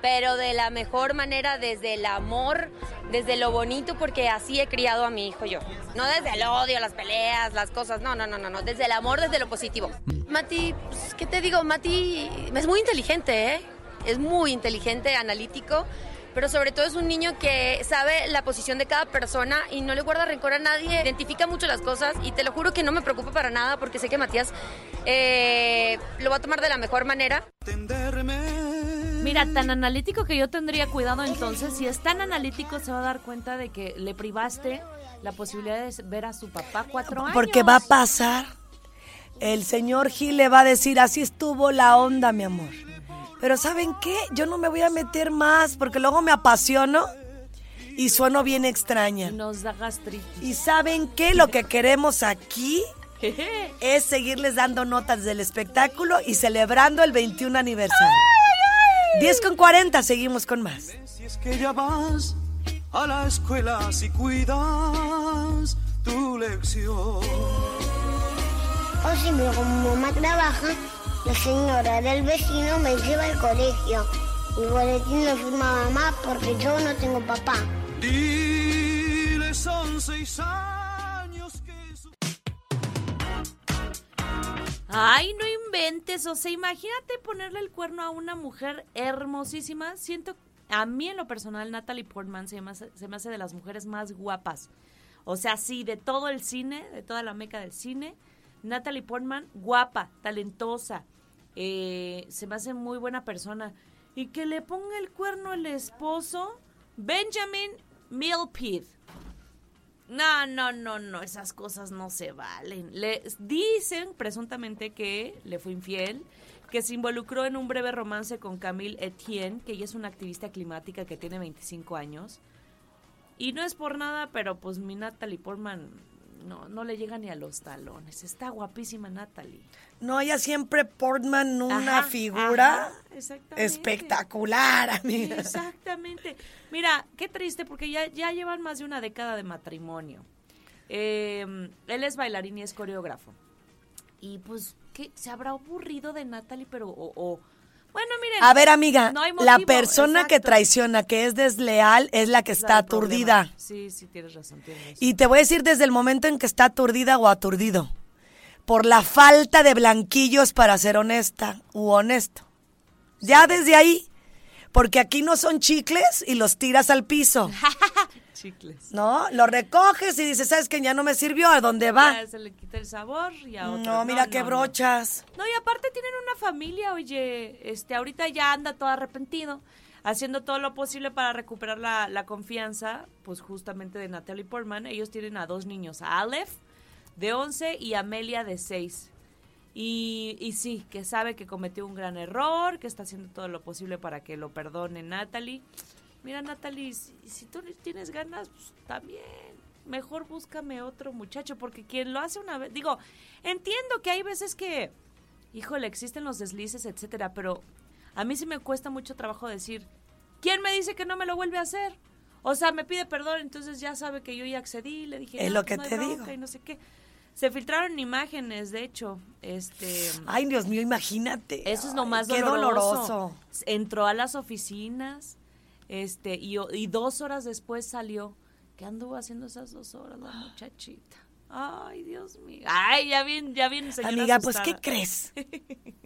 pero de la mejor manera, desde el amor, desde lo bonito, porque así he criado a mi hijo yo. No desde el odio, las peleas, las cosas. No, no, no, no, no. Desde el amor, desde lo positivo. Mati, pues, ¿qué te digo? Mati es muy inteligente, ¿eh? Es muy inteligente, analítico. Pero sobre todo es un niño que sabe la posición de cada persona y no le guarda rencor a nadie, identifica mucho las cosas y te lo juro que no me preocupa para nada porque sé que Matías eh, lo va a tomar de la mejor manera. Mira, tan analítico que yo tendría cuidado entonces. Si es tan analítico, se va a dar cuenta de que le privaste la posibilidad de ver a su papá cuatro años. Porque va a pasar. El señor Gil le va a decir, así estuvo la onda, mi amor. Pero ¿saben qué? Yo no me voy a meter más porque luego me apasiono y sueno bien extraña. Y nos da gastritis. ¿Y saben qué? Lo que queremos aquí es seguirles dando notas del espectáculo y celebrando el 21 aniversario. 10 con 40, seguimos con más. Si es que ya vas a la escuela, si cuidas tu lección. O si mi mamá trabaja, la señora del vecino me lleva al colegio. Mi boletín lo firma mamá porque yo no tengo papá. Dile son seis años Ay, no inventes, o sea, imagínate ponerle el cuerno a una mujer hermosísima. Siento, a mí en lo personal, Natalie Portman se me hace, se me hace de las mujeres más guapas. O sea, sí, de todo el cine, de toda la meca del cine. Natalie Portman, guapa, talentosa, eh, se me hace muy buena persona. Y que le ponga el cuerno el esposo, Benjamin Milpid. No, no, no, no, esas cosas no se valen. Le dicen presuntamente que le fue infiel, que se involucró en un breve romance con Camille Etienne, que ella es una activista climática que tiene 25 años. Y no es por nada, pero pues mi Natalie Portman no, no le llega ni a los talones. Está guapísima Natalie. No, ella siempre Portman, una Ajá, figura ajá, espectacular, amiga. Exactamente. Mira, qué triste porque ya, ya llevan más de una década de matrimonio. Eh, él es bailarín y es coreógrafo. Y pues, ¿qué? ¿Se habrá aburrido de Natalie? Pero, o, o- Bueno, miren. A ver, amiga, no la persona que traiciona, que es desleal, es la que Es está aturdida. Sí, sí, tienes razón, tienes razón. Y te voy a decir desde el momento en que está aturdida o aturdido. Por la falta de blanquillos para ser honesta u honesto. Ya desde ahí. Porque aquí no son chicles y los tiras al piso. Chicles. ¿No? Lo recoges y dices, ¿sabes que Ya no me sirvió. ¿A dónde va? Ya se le quita el sabor y a otro. No, mira qué no. brochas. No, y aparte tienen una familia, oye, este, ahorita ya anda todo arrepentido, haciendo todo lo posible para recuperar la, la confianza, pues justamente de Natalie Portman. Ellos tienen a dos niños, a Aleph, de 11, y Amelia, de 6. Y, y sí, que sabe que cometió un gran error, que está haciendo todo lo posible para que lo perdone Natalie. Mira, Natalie, si, si tú tienes ganas, pues también. Mejor búscame otro muchacho, porque quien lo hace una vez, digo, entiendo que hay veces que, híjole, existen los deslices, etcétera, pero a mí sí me cuesta mucho trabajo decir, ¿quién me dice que no me lo vuelve a hacer? O sea, me pide perdón, entonces ya sabe que yo ya accedí, le dije, Es "No, lo que no hay te bronca", digo. y no sé qué. Se filtraron imágenes, de hecho, este... Ay, Dios mío, imagínate. Eso es lo Ay, más qué doloroso. doloroso. Entró a las oficinas, este, y, y dos horas después salió. ¿Qué anduvo haciendo esas dos horas la muchachita? Ay, Dios mío. Ay, ya bien, ya bien, Amiga, pues, ¿qué crees?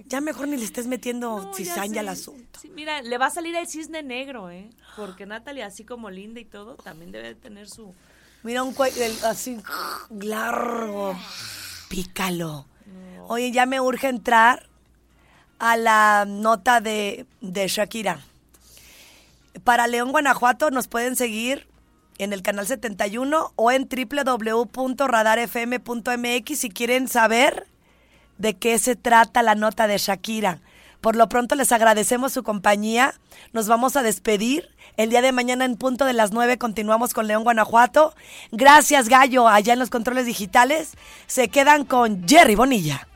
Ya mejor ni le estés metiendo No, cizaña al asunto. Sí, mira, le va a salir el cisne negro, ¿eh? Porque Natalie, así como linda y todo, también debe tener su... Mira un cuello el- así largo. Pícalo. Oye, ya me urge entrar a la nota de, de Shakira. Para León, Guanajuato, nos pueden seguir en el canal 71 o en www.radarfm.mx si quieren saber de qué se trata la nota de Shakira. Por lo pronto les agradecemos su compañía. Nos vamos a despedir. El día de mañana en punto de las 9 continuamos con León Guanajuato. Gracias Gallo allá en los controles digitales. Se quedan con Jerry Bonilla.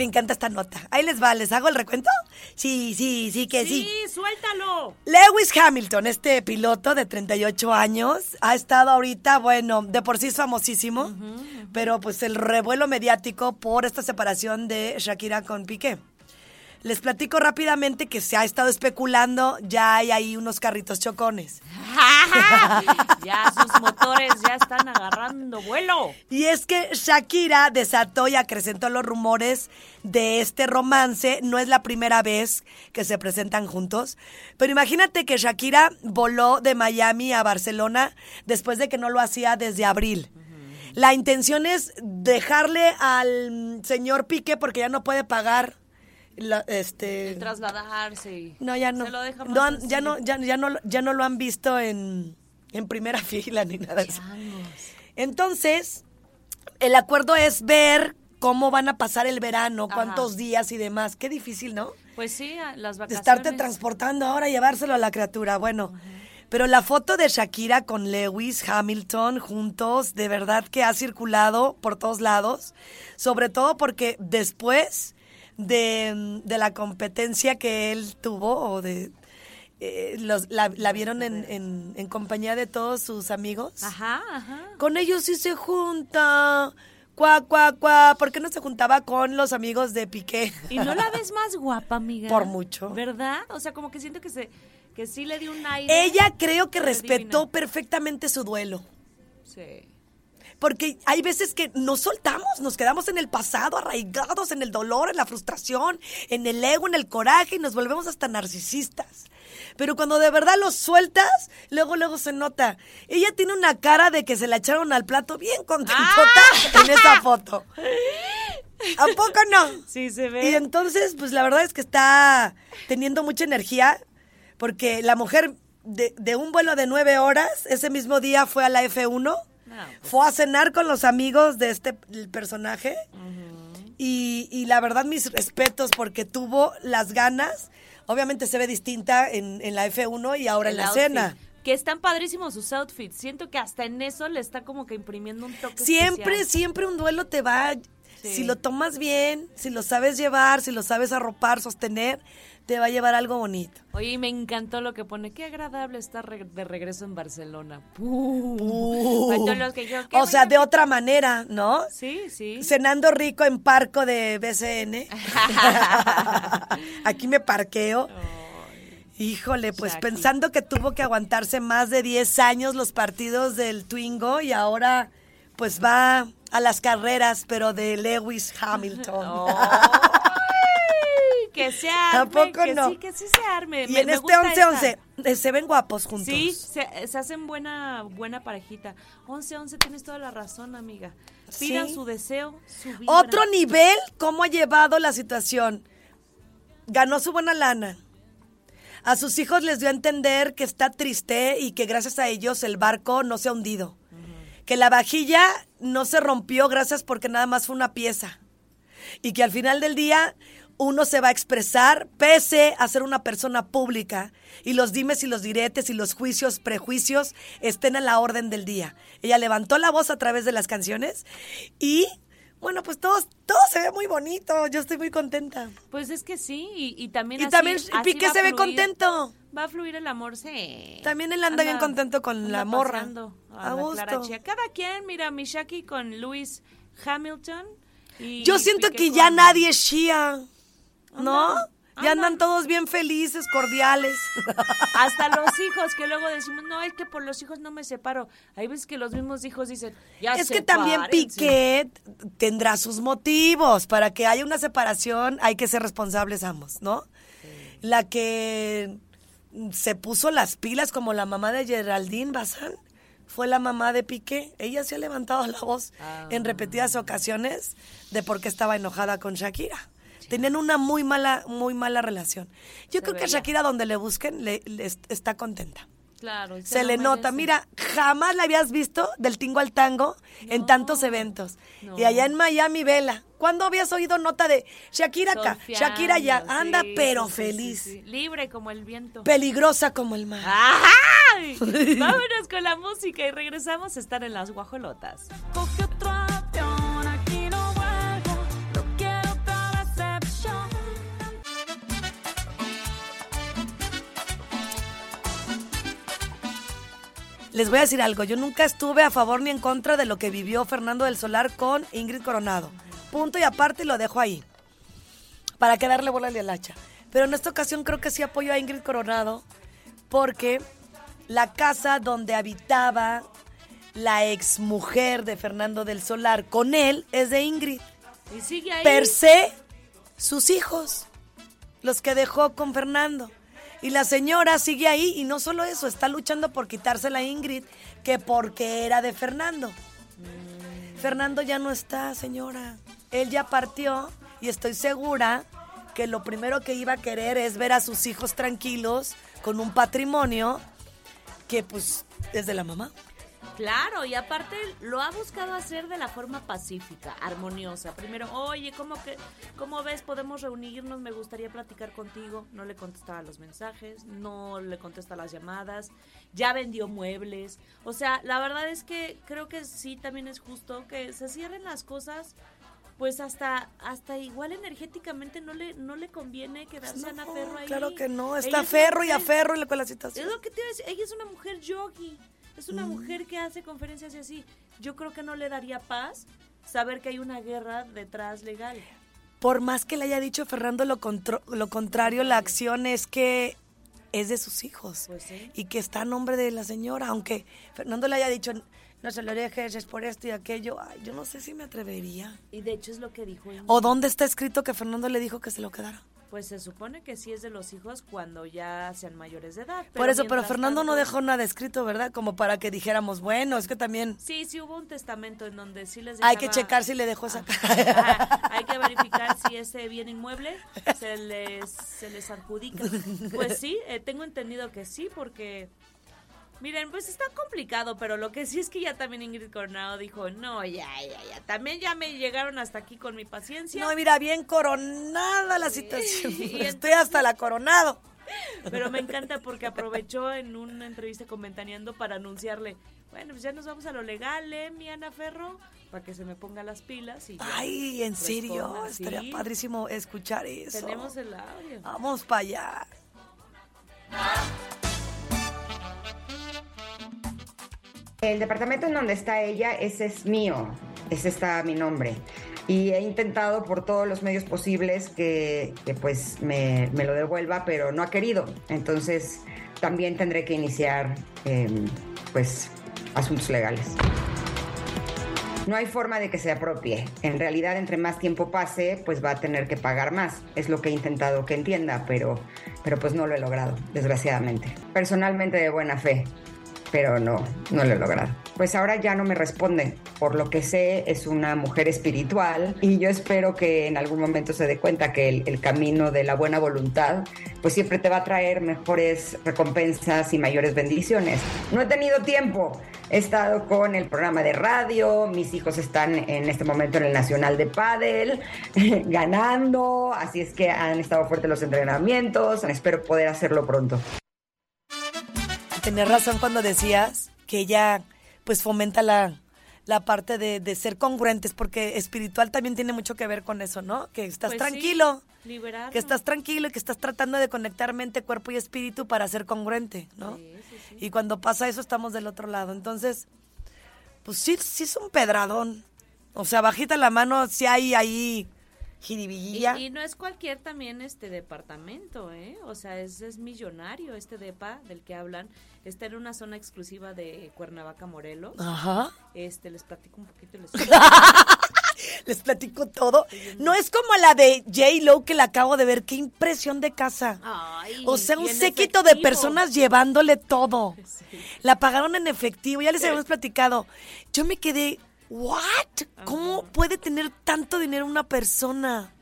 Me encanta esta nota. Ahí les va, ¿les hago el recuento? Sí, sí, sí que sí. ¡Sí, suéltalo! Lewis Hamilton, este piloto de 38 años, ha estado ahorita, bueno, de por sí es famosísimo, pero pues el revuelo mediático por esta separación de Shakira con Piqué. Les platico rápidamente que se ha estado especulando, ya hay ahí unos carritos chocones. ya sus motores ya están agarrando vuelo. Y es que Shakira desató y acrecentó los rumores de este romance. No es la primera vez que se presentan juntos. Pero imagínate que Shakira voló de Miami a Barcelona después de que no lo hacía desde abril. La intención es dejarle al señor Piqué porque ya no puede pagar la- este Trasladarse y... no ya no Se lo deja más no han- ya no ya, ya no ya no lo han visto en en primera fila ni nada eso. Entonces, el acuerdo es ver cómo van a pasar el verano, Ajá. cuántos días y demás. Qué difícil, ¿no? Pues sí, las vacaciones. estarte transportando ahora, llevárselo a la criatura. Bueno, pero la foto de Shakira con Lewis Hamilton juntos, de verdad que ha circulado por todos lados. Sobre todo porque después de, de la competencia que él tuvo, o de. eh, los- la, la vieron en, en- en compañía de todos sus amigos. Ajá, ajá. Con ellos sí se junta. Cuá, cuá, cuá. ¿Por qué no se juntaba con los amigos de Piqué? ¿Y no la ves más guapa, amiga? Por mucho. ¿Verdad? O sea, como que siento que se que sí le dio un aire. Ella creo que respetó perfectamente su duelo. Sí. Porque hay veces que nos soltamos, nos quedamos en el pasado, arraigados en el dolor, en la frustración, en el ego, en el coraje y nos volvemos hasta narcisistas. Pero cuando de verdad los sueltas, luego, luego se nota. Ella tiene una cara de que se la echaron al plato bien contentota en esa foto. ¿A poco no? Sí, se ve. Y entonces, pues la verdad es que está teniendo mucha energía, porque la mujer de, de un vuelo de nueve horas, ese mismo día fue a la F1, fue a cenar con los amigos de este el personaje, y, y la verdad mis respetos, porque tuvo las ganas, obviamente se ve distinta en, en la F1 y ahora en la outfit. cena. Que están padrísimos sus outfits. Siento que hasta en eso le está como que imprimiendo un toque Siempre, especial. siempre un duelo te va Sí. Si lo tomas bien, si lo sabes llevar, si lo sabes arropar, sostener, te va a llevar algo bonito. Oye, me encantó lo que pone. Qué agradable estar re- de regreso en Barcelona. Uh. Para todos los que yo, ¿qué o sea, de otra manera, ¿no? Sí, sí. Cenando rico en parco de BCN. Aquí me parqueo. Híjole, pues pensando que tuvo que aguantarse más de 10 años los partidos del Twingo y ahora pues va a las carreras, pero de Lewis Hamilton. Ay, que se arme. Tampoco que no. Sí, que sí se arme. y Me- en me este gusta 11-11 esta. eh, se ven guapos juntos. Sí, se, se hacen buena buena parejita. 11-11, tienes toda la razón, amiga. Pidan Sí. su deseo, su vibra. Otro nivel, ¿cómo ha llevado la situación? Ganó su buena lana. A sus hijos les dio a entender que está triste y que gracias a ellos el barco no se ha hundido. Que la vajilla no se rompió gracias porque nada más fue una pieza. Y que al final del día uno se va a expresar pese a ser una persona pública y los dimes y los diretes y los juicios, prejuicios estén a la orden del día. Ella levantó la voz a través de las canciones y bueno, pues todo, todo se ve muy bonito. Yo estoy muy contenta. Pues es que sí, y, y también Y así- también Piqué se ve contento. Va a fluir el amor, sí. También él anda bien contento con la morra. A gusto. Cada quien, mira, Mishaki con Lewis Hamilton. Y Yo siento Piqué que ya nadie es Shia, ¿no? Ya andan todos bien felices, cordiales. Hasta los hijos que luego decimos, no, es que por los hijos no me separo. Hay veces que los mismos hijos dicen, ya es que también. Piquet tendrá sus motivos. Para que haya una separación hay que ser responsables ambos, ¿no? La que se puso las pilas como la mamá de Geraldine Bazán fue la mamá de Piqué. Ella se ha levantado la voz en repetidas ocasiones de por qué estaba enojada con Shakira. Tenían una muy mala, muy mala relación. Yo Se creo que. Shakira donde le busquen le- le est- está contenta. Claro, y Se le nota. Mira, jamás la habías visto del tingo al tango en tantos eventos. no. Y allá en Miami, vela. ¿Cuándo habías oído nota de Shakira acá? Shakira allá. Anda, sí, pero sí, feliz. sí, sí. Libre como el viento. Peligrosa como el mar. ¡Ay! Vámonos con la música y regresamos a estar en las guajolotas. Coge otro Les voy a decir algo. Yo nunca estuve a favor ni en contra de lo que vivió Fernando del Solar con Ingrid Coronado. Punto y aparte lo dejo ahí. Para que darle bola al hacha. Pero en esta ocasión creo que sí apoyo a Ingrid Coronado porque la casa donde habitaba la exmujer de Fernando del Solar con él es de Ingrid. Y sigue ahí. Per se, sus hijos, los que dejó con Fernando. Y la señora sigue ahí y no solo eso, está luchando por quitársela a Ingrid, que porque era de Fernando. Fernando ya no está, señora. Él ya partió y estoy segura que lo primero que iba a querer es ver a sus hijos tranquilos con un patrimonio que pues es de la mamá. Claro, y aparte lo ha buscado hacer de la forma pacífica, armoniosa. Primero, oye, ¿cómo, que, ¿cómo ves? ¿Podemos reunirnos? Me gustaría platicar contigo. No le contestaba los mensajes, no le contesta las llamadas, ya vendió muebles. O sea, la verdad es que creo que sí también es justo que se cierren las cosas. Pues hasta hasta igual energéticamente no le no le conviene quedarse a Ana Ferro ahí. Claro que no, Ella está es una ferro y mujer- aferro y con la situación. es lo que te iba a decir, ella es una mujer yogi, es una mujer que hace conferencias y así. Yo creo que no le daría paz saber que hay una guerra detrás legal. Por más que le haya dicho Fernando lo, contro- lo contrario, la acción es que es de sus hijos Pues sí. y que está a nombre de la señora, aunque Fernando le haya dicho no se lo dejes, es por esto y aquello, ay, yo no sé si me atrevería. Y de hecho es lo que dijo Ingrid. ¿O dónde está escrito que Fernando le dijo que se lo quedara? Pues se supone que sí es de los hijos cuando ya sean mayores de edad. Por eso, pero Fernando no dejó nada escrito, ¿verdad? Como para que dijéramos, bueno, es que también Sí, sí hubo un testamento en donde sí les hay que dejaba- checar si le dejó esa Ajá, hay que verificar si ese bien inmueble se les, se les adjudica. Pues sí, eh, tengo entendido que sí, porque... Miren, pues está complicado, pero lo que sí es que ya también Ingrid Coronado dijo, no, ya, ya, ya, también ya me llegaron hasta aquí con mi paciencia. No, mira, bien coronada la situación. Y Estoy hasta la coronado. Pero me encanta porque aprovechó en una entrevista con Ventaneando para anunciarle, bueno, pues ya nos vamos a lo legal, ¿eh, mi Ana Ferro? Para que se me ponga las pilas y Ay, ¿en serio? Estaría padrísimo escuchar eso. Tenemos el audio. Vamos para allá. El departamento en donde está ella, ese es mío, ese está mi nombre. Y he intentado por todos los medios posibles que, pues me, me lo devuelva, pero no ha querido. Entonces también tendré que iniciar eh, pues asuntos legales. No hay forma de que se apropie. En realidad, entre más tiempo pase, pues va a tener que pagar más. Es lo que he intentado que entienda, pero, pero pues no lo he logrado, desgraciadamente. Personalmente de buena fe, pero no, no lo he logrado. Pues ahora ya no me responde. Por lo que sé, es una mujer espiritual y yo espero que en algún momento se dé cuenta que el, camino de la buena voluntad, pues siempre te va a traer mejores recompensas y mayores bendiciones. No he tenido tiempo. He estado con el programa de radio, mis hijos están en este momento en el Nacional de Padel, ganando, así es que han estado fuertes los entrenamientos, espero poder hacerlo pronto. Tenías razón cuando decías que ella pues fomenta la, la parte de, de ser congruentes, porque espiritual también tiene mucho que ver con eso, ¿no? Que estás Pues sí, tranquilo, liberarlo. que estás tranquilo y que estás tratando de conectar mente, cuerpo y espíritu para ser congruente, ¿no? Y cuando pasa eso estamos del otro lado. Entonces, pues sí, sí es un pedradón. O sea, bajita la mano, si hay ahí jiribilla. y no es cualquier también este departamento, ¿eh? O sea, es, es millonario este depa del que hablan. Está en una zona exclusiva de Cuernavaca, Morelos. Ajá. Este, les platico un poquito. Les... Les platico todo. No es como la de J. Lo que la acabo de ver. Qué impresión de casa. Ay, O sea, un y séquito de personas llevándole todo. La pagaron en efectivo, ya les habíamos platicado. Yo me quedé, ¿what? ¿Cómo puede tener tanto dinero una persona?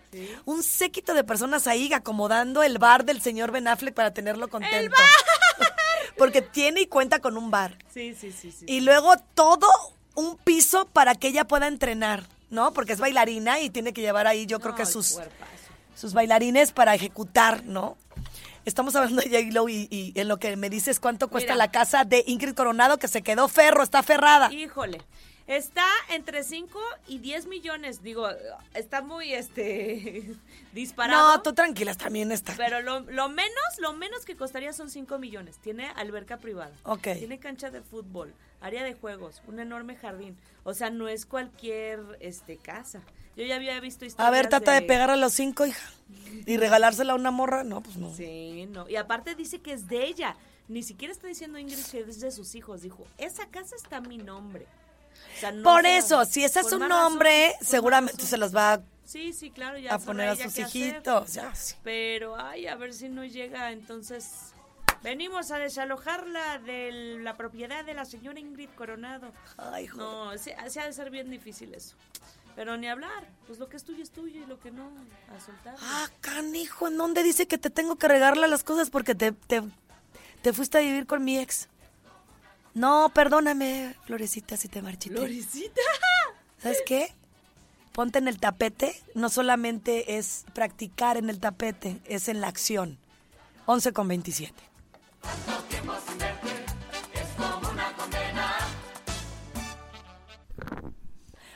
Un séquito de personas ahí acomodando el bar del señor Ben Affleck para tenerlo contento. Porque tiene y cuenta con un bar. Sí, sí, sí, sí. Y luego todo un piso para que ella pueda entrenar, ¿no? Porque es bailarina y tiene que llevar ahí, yo creo que sus, cuerpazo. sus bailarines para ejecutar, ¿no? Estamos hablando de J-Lo y, y en lo que me dices cuánto cuesta Mira. la casa de Ingrid Coronado, que se quedó ferro, está ferrada. Híjole. Está entre 5 y 10 millones. Digo, está muy este disparado. No, tú tranquilas, también está. Pero lo, lo menos, lo menos que costaría son 5 millones. Tiene alberca privada. Ok. Tiene cancha de fútbol, área de juegos, un enorme jardín. O sea, no es cualquier este casa. Yo ya había visto historias A ver, trata de pegar a los cinco, hija. Y regalársela a una morra, no, pues no. Sí, no. Y aparte dice que es de ella. Ni siquiera está diciendo Ingrid que es de sus hijos. Dijo, esa casa está a mi nombre. Sea, no Por eso, si ese es más nombre, razón, seguramente se los va a Sí, sí, claro, ya a poner a sus qué hacer. hijitos. ya, sí. Pero, ay, a ver si no llega. Entonces, venimos a desalojarla de la propiedad de la señora Ingrid Coronado. Ay, joder. No, se, se ha de ser bien difícil eso. Pero ni hablar. Pues lo que es tuyo es tuyo y lo que no, a soltar. Ah, canijo, ¿en dónde dice que te tengo que regalarle las cosas porque te, te, te fuiste a vivir con mi ex? No, perdóname, Florecita, si te marchité. Florecita. ¿Sabes qué? Ponte en el tapete. No solamente es practicar en el tapete, es en la acción. 11 con 27.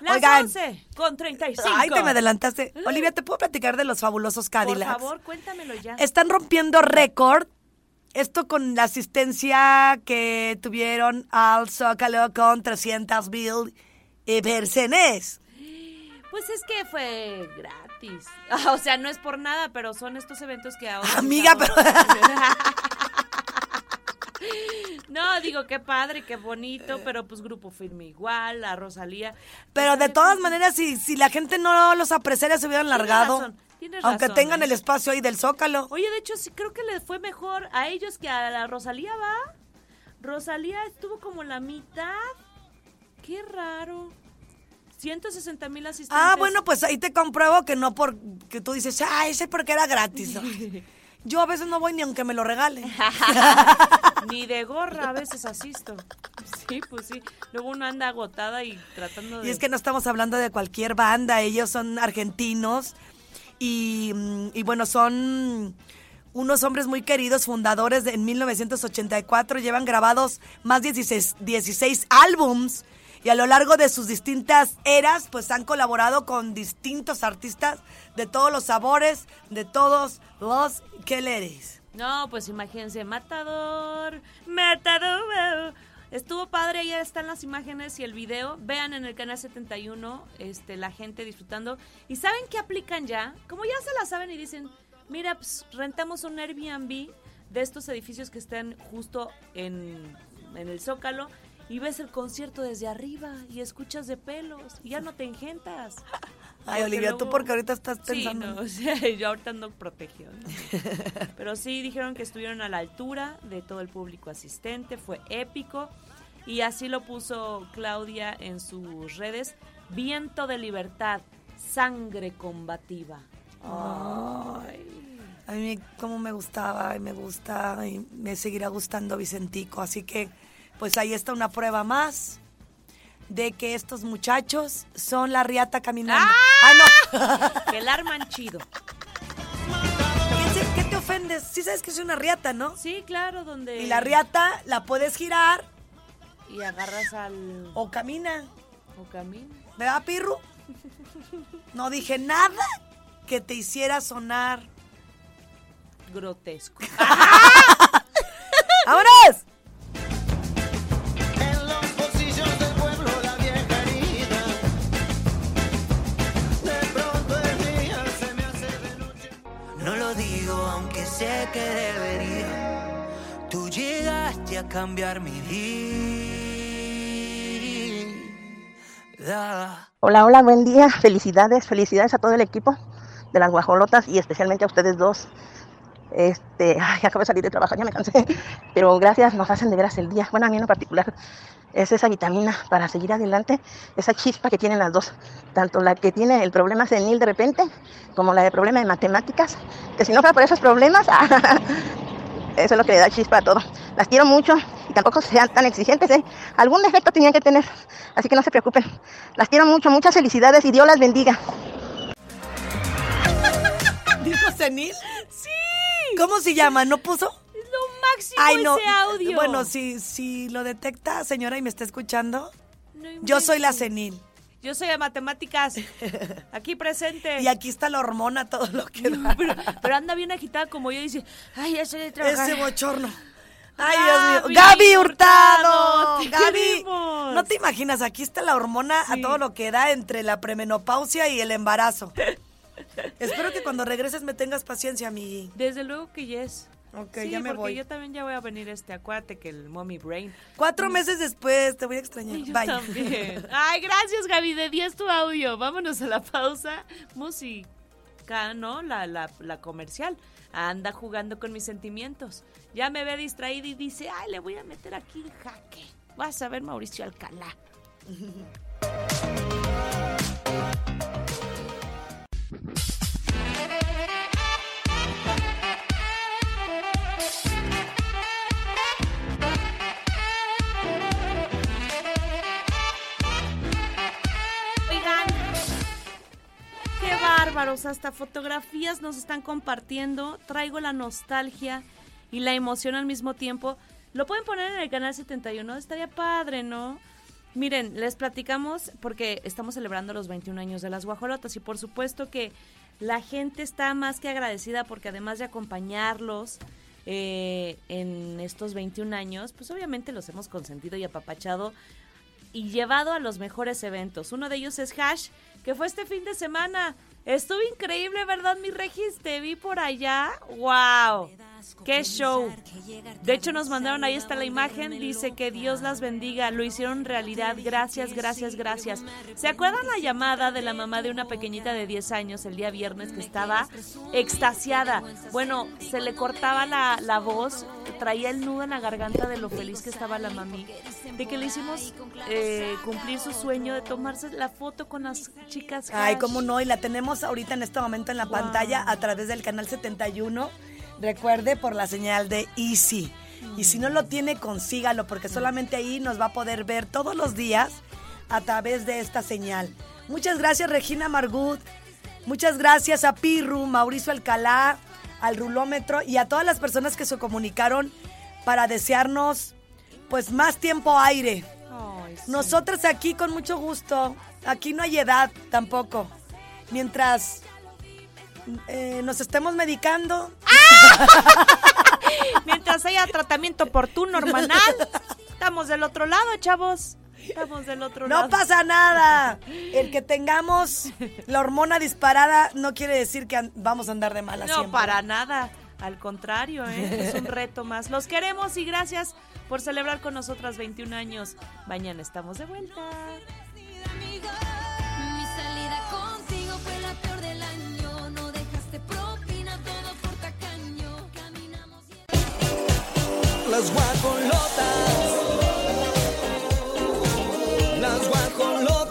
Las Oigan. 11 con 35. Ay, te me adelantaste. Olivia, ¿te puedo platicar de los fabulosos Por Cadillacs? favor, cuéntamelo ya. Están rompiendo récord. Esto con la asistencia que tuvieron al Zócalo con 300 mil personas. Pues es que fue gratis. O sea, no es por nada, pero son estos eventos que ahora. Amiga, No, digo, qué padre, qué bonito, pero pues Grupo Firme igual, la Rosalía. Pero de todas maneras, si, si la gente no los apreciara, se hubieran largado. razón, tienes aunque razón, tengan ¿eh? el espacio ahí del Zócalo. Oye, de hecho, sí creo que le fue mejor a ellos que a la Rosalía, ¿va? Rosalía estuvo como la mitad. Qué raro. 160 mil asistentes. Ah, bueno, pues ahí te compruebo que no porque tú dices, ah, ese porque era gratis. ¿no? Yo a veces no voy ni aunque me lo regalen. Ni de gorra a veces asisto. Sí, pues sí. Luego uno anda agotada y tratando de... Y es que no estamos hablando de cualquier banda, ellos son argentinos y, bueno, son unos hombres muy queridos, fundadores de- en 1984, llevan grabados más de 16, 16 álbums y a lo largo de sus distintas eras, pues han colaborado con distintos artistas de todos los sabores, de todos los queleres. No, pues imagínense, Matador, Matador. Estuvo padre, ya están las imágenes y el video. Vean en el canal 71, este, la gente disfrutando. ¿Y saben qué aplican ya? Como ya se la saben y dicen, mira, pues rentamos un Airbnb de estos edificios que están justo en, en el Zócalo y ves el concierto desde arriba y escuchas de pelos y ya no te engentas. Ay, Olivia, tú luego- porque ahorita estás Sí, pensando. no, o sea, yo ahorita ando protegido. ¿no? Pero sí dijeron que estuvieron a la altura de todo el público asistente, fue épico. Y así lo puso Claudia en sus redes. Viento de libertad, sangre combativa. Ay. A mí como me gustaba y me gusta y me seguirá gustando Vicentico. Así que pues ahí está una prueba más de que estos muchachos son la riata caminando. ¡Ah, no! Que el arman chido. ¿Qué, te ofendes? Sí sabes que es una riata, ¿no? Sí, claro, donde... Y la riata la puedes girar Y agarras al... o camina. O camino. ¿Verdad, Pirru? No dije nada que te hiciera sonar. Grotesco. ¡Vámonos! Que debería. Tú llegaste a cambiar mi vida. Hola, hola, buen día. Felicidades, felicidades a todo el equipo de las guajolotas y especialmente a ustedes dos. Este, ay, acabo de salir de trabajar, ya me cansé. Pero gracias, nos hacen de veras el día. Bueno, a mí en particular es esa vitamina para seguir adelante, esa chispa que tienen las dos. Tanto la que tiene el problema senil de repente, como la de problema de matemáticas. Que si no fuera por esos problemas, eso es lo que le da chispa a todo. Las quiero mucho y tampoco sean tan exigentes, ¿eh? Algún defecto tenían que tener, así que no se preocupen. Las quiero mucho, muchas felicidades y Dios las bendiga. ¿Dijo senil? Sí. ¿Cómo se llama? ¿No puso? Es lo máximo ese audio. Bueno, si, si lo detecta, señora, y me está escuchando, No yo soy la senil. Yo soy de matemáticas. Aquí presente. Y aquí está la hormona, todo lo que da. pero, pero anda bien agitada como yo y dice, ay, ya estoy de trabajar. Ese bochorno. Ay, Dios mío. Gaby Hurtado. Te Gaby. queremos. No te imaginas, aquí está la hormona a todo lo que da entre la premenopausia y el embarazo. Espero que cuando regreses me tengas paciencia, mi. Desde luego que yes. Ok, Sí, ya me porque voy. yo también ya voy a venir este, acuérdate que el mommy brain. Cuatro meses después, te voy a extrañar. Yo Bye. también. Ay, gracias, Gaby. De 10 tu audio. Vámonos a la pausa. Música, ¿no? La, la, la comercial. Anda jugando con mis sentimientos. Ya me ve distraída y dice, ay, le voy a meter aquí en jaque. Vas a ver, Mauricio Alcalá. Qué bárbaros, hasta fotografías nos están compartiendo. Traigo la nostalgia y la emoción al mismo tiempo. Lo pueden poner en el canal 71, estaría padre, ¿no? Miren, les platicamos porque estamos celebrando los 21 años de las guajolotas y por supuesto que la gente está más que agradecida porque además de acompañarlos eh, en estos 21 años, pues obviamente los hemos consentido y apapachado y llevado a los mejores eventos. Uno de ellos es Hash, que fue este fin de semana. Estuvo increíble, ¿verdad, mi Regis? Te vi por allá. ¡Wow! ¡Qué show! De hecho, nos mandaron, ahí está la imagen, dice que Dios las bendiga, lo hicieron realidad, gracias, gracias, gracias. ¿Se acuerdan la llamada de la mamá de una pequeñita de 10 años el día viernes que estaba extasiada? Bueno, se le cortaba la, la voz, traía el nudo en la garganta de lo feliz que estaba la mami, de que le hicimos eh, cumplir su sueño de tomarse la foto con las chicas. Ay, cómo no, y la tenemos ahorita en este momento en la pantalla a través del canal 71. Recuerde por la señal de Easy. Y si no lo tiene, consígalo, porque solamente ahí nos va a poder ver todos los días a través de esta señal. Muchas gracias, Regina Margut. Muchas gracias a Pirru, Mauricio Alcalá, al rulómetro y a todas las personas que se comunicaron para desearnos pues más tiempo aire. Nosotras aquí con mucho gusto. Aquí no hay edad tampoco. Mientras eh, nos estemos medicando. Mientras haya tratamiento oportuno, hormonal, estamos del otro lado, chavos. Estamos del otro lado. No pasa nada. El que tengamos la hormona disparada no quiere decir que vamos a andar de mala No, siempre. para nada. Al contrario, ¿eh? es un reto más. Los queremos y gracias por celebrar con nosotras 21 años. Mañana estamos de vuelta. Las guajolotas. Las guajolotas.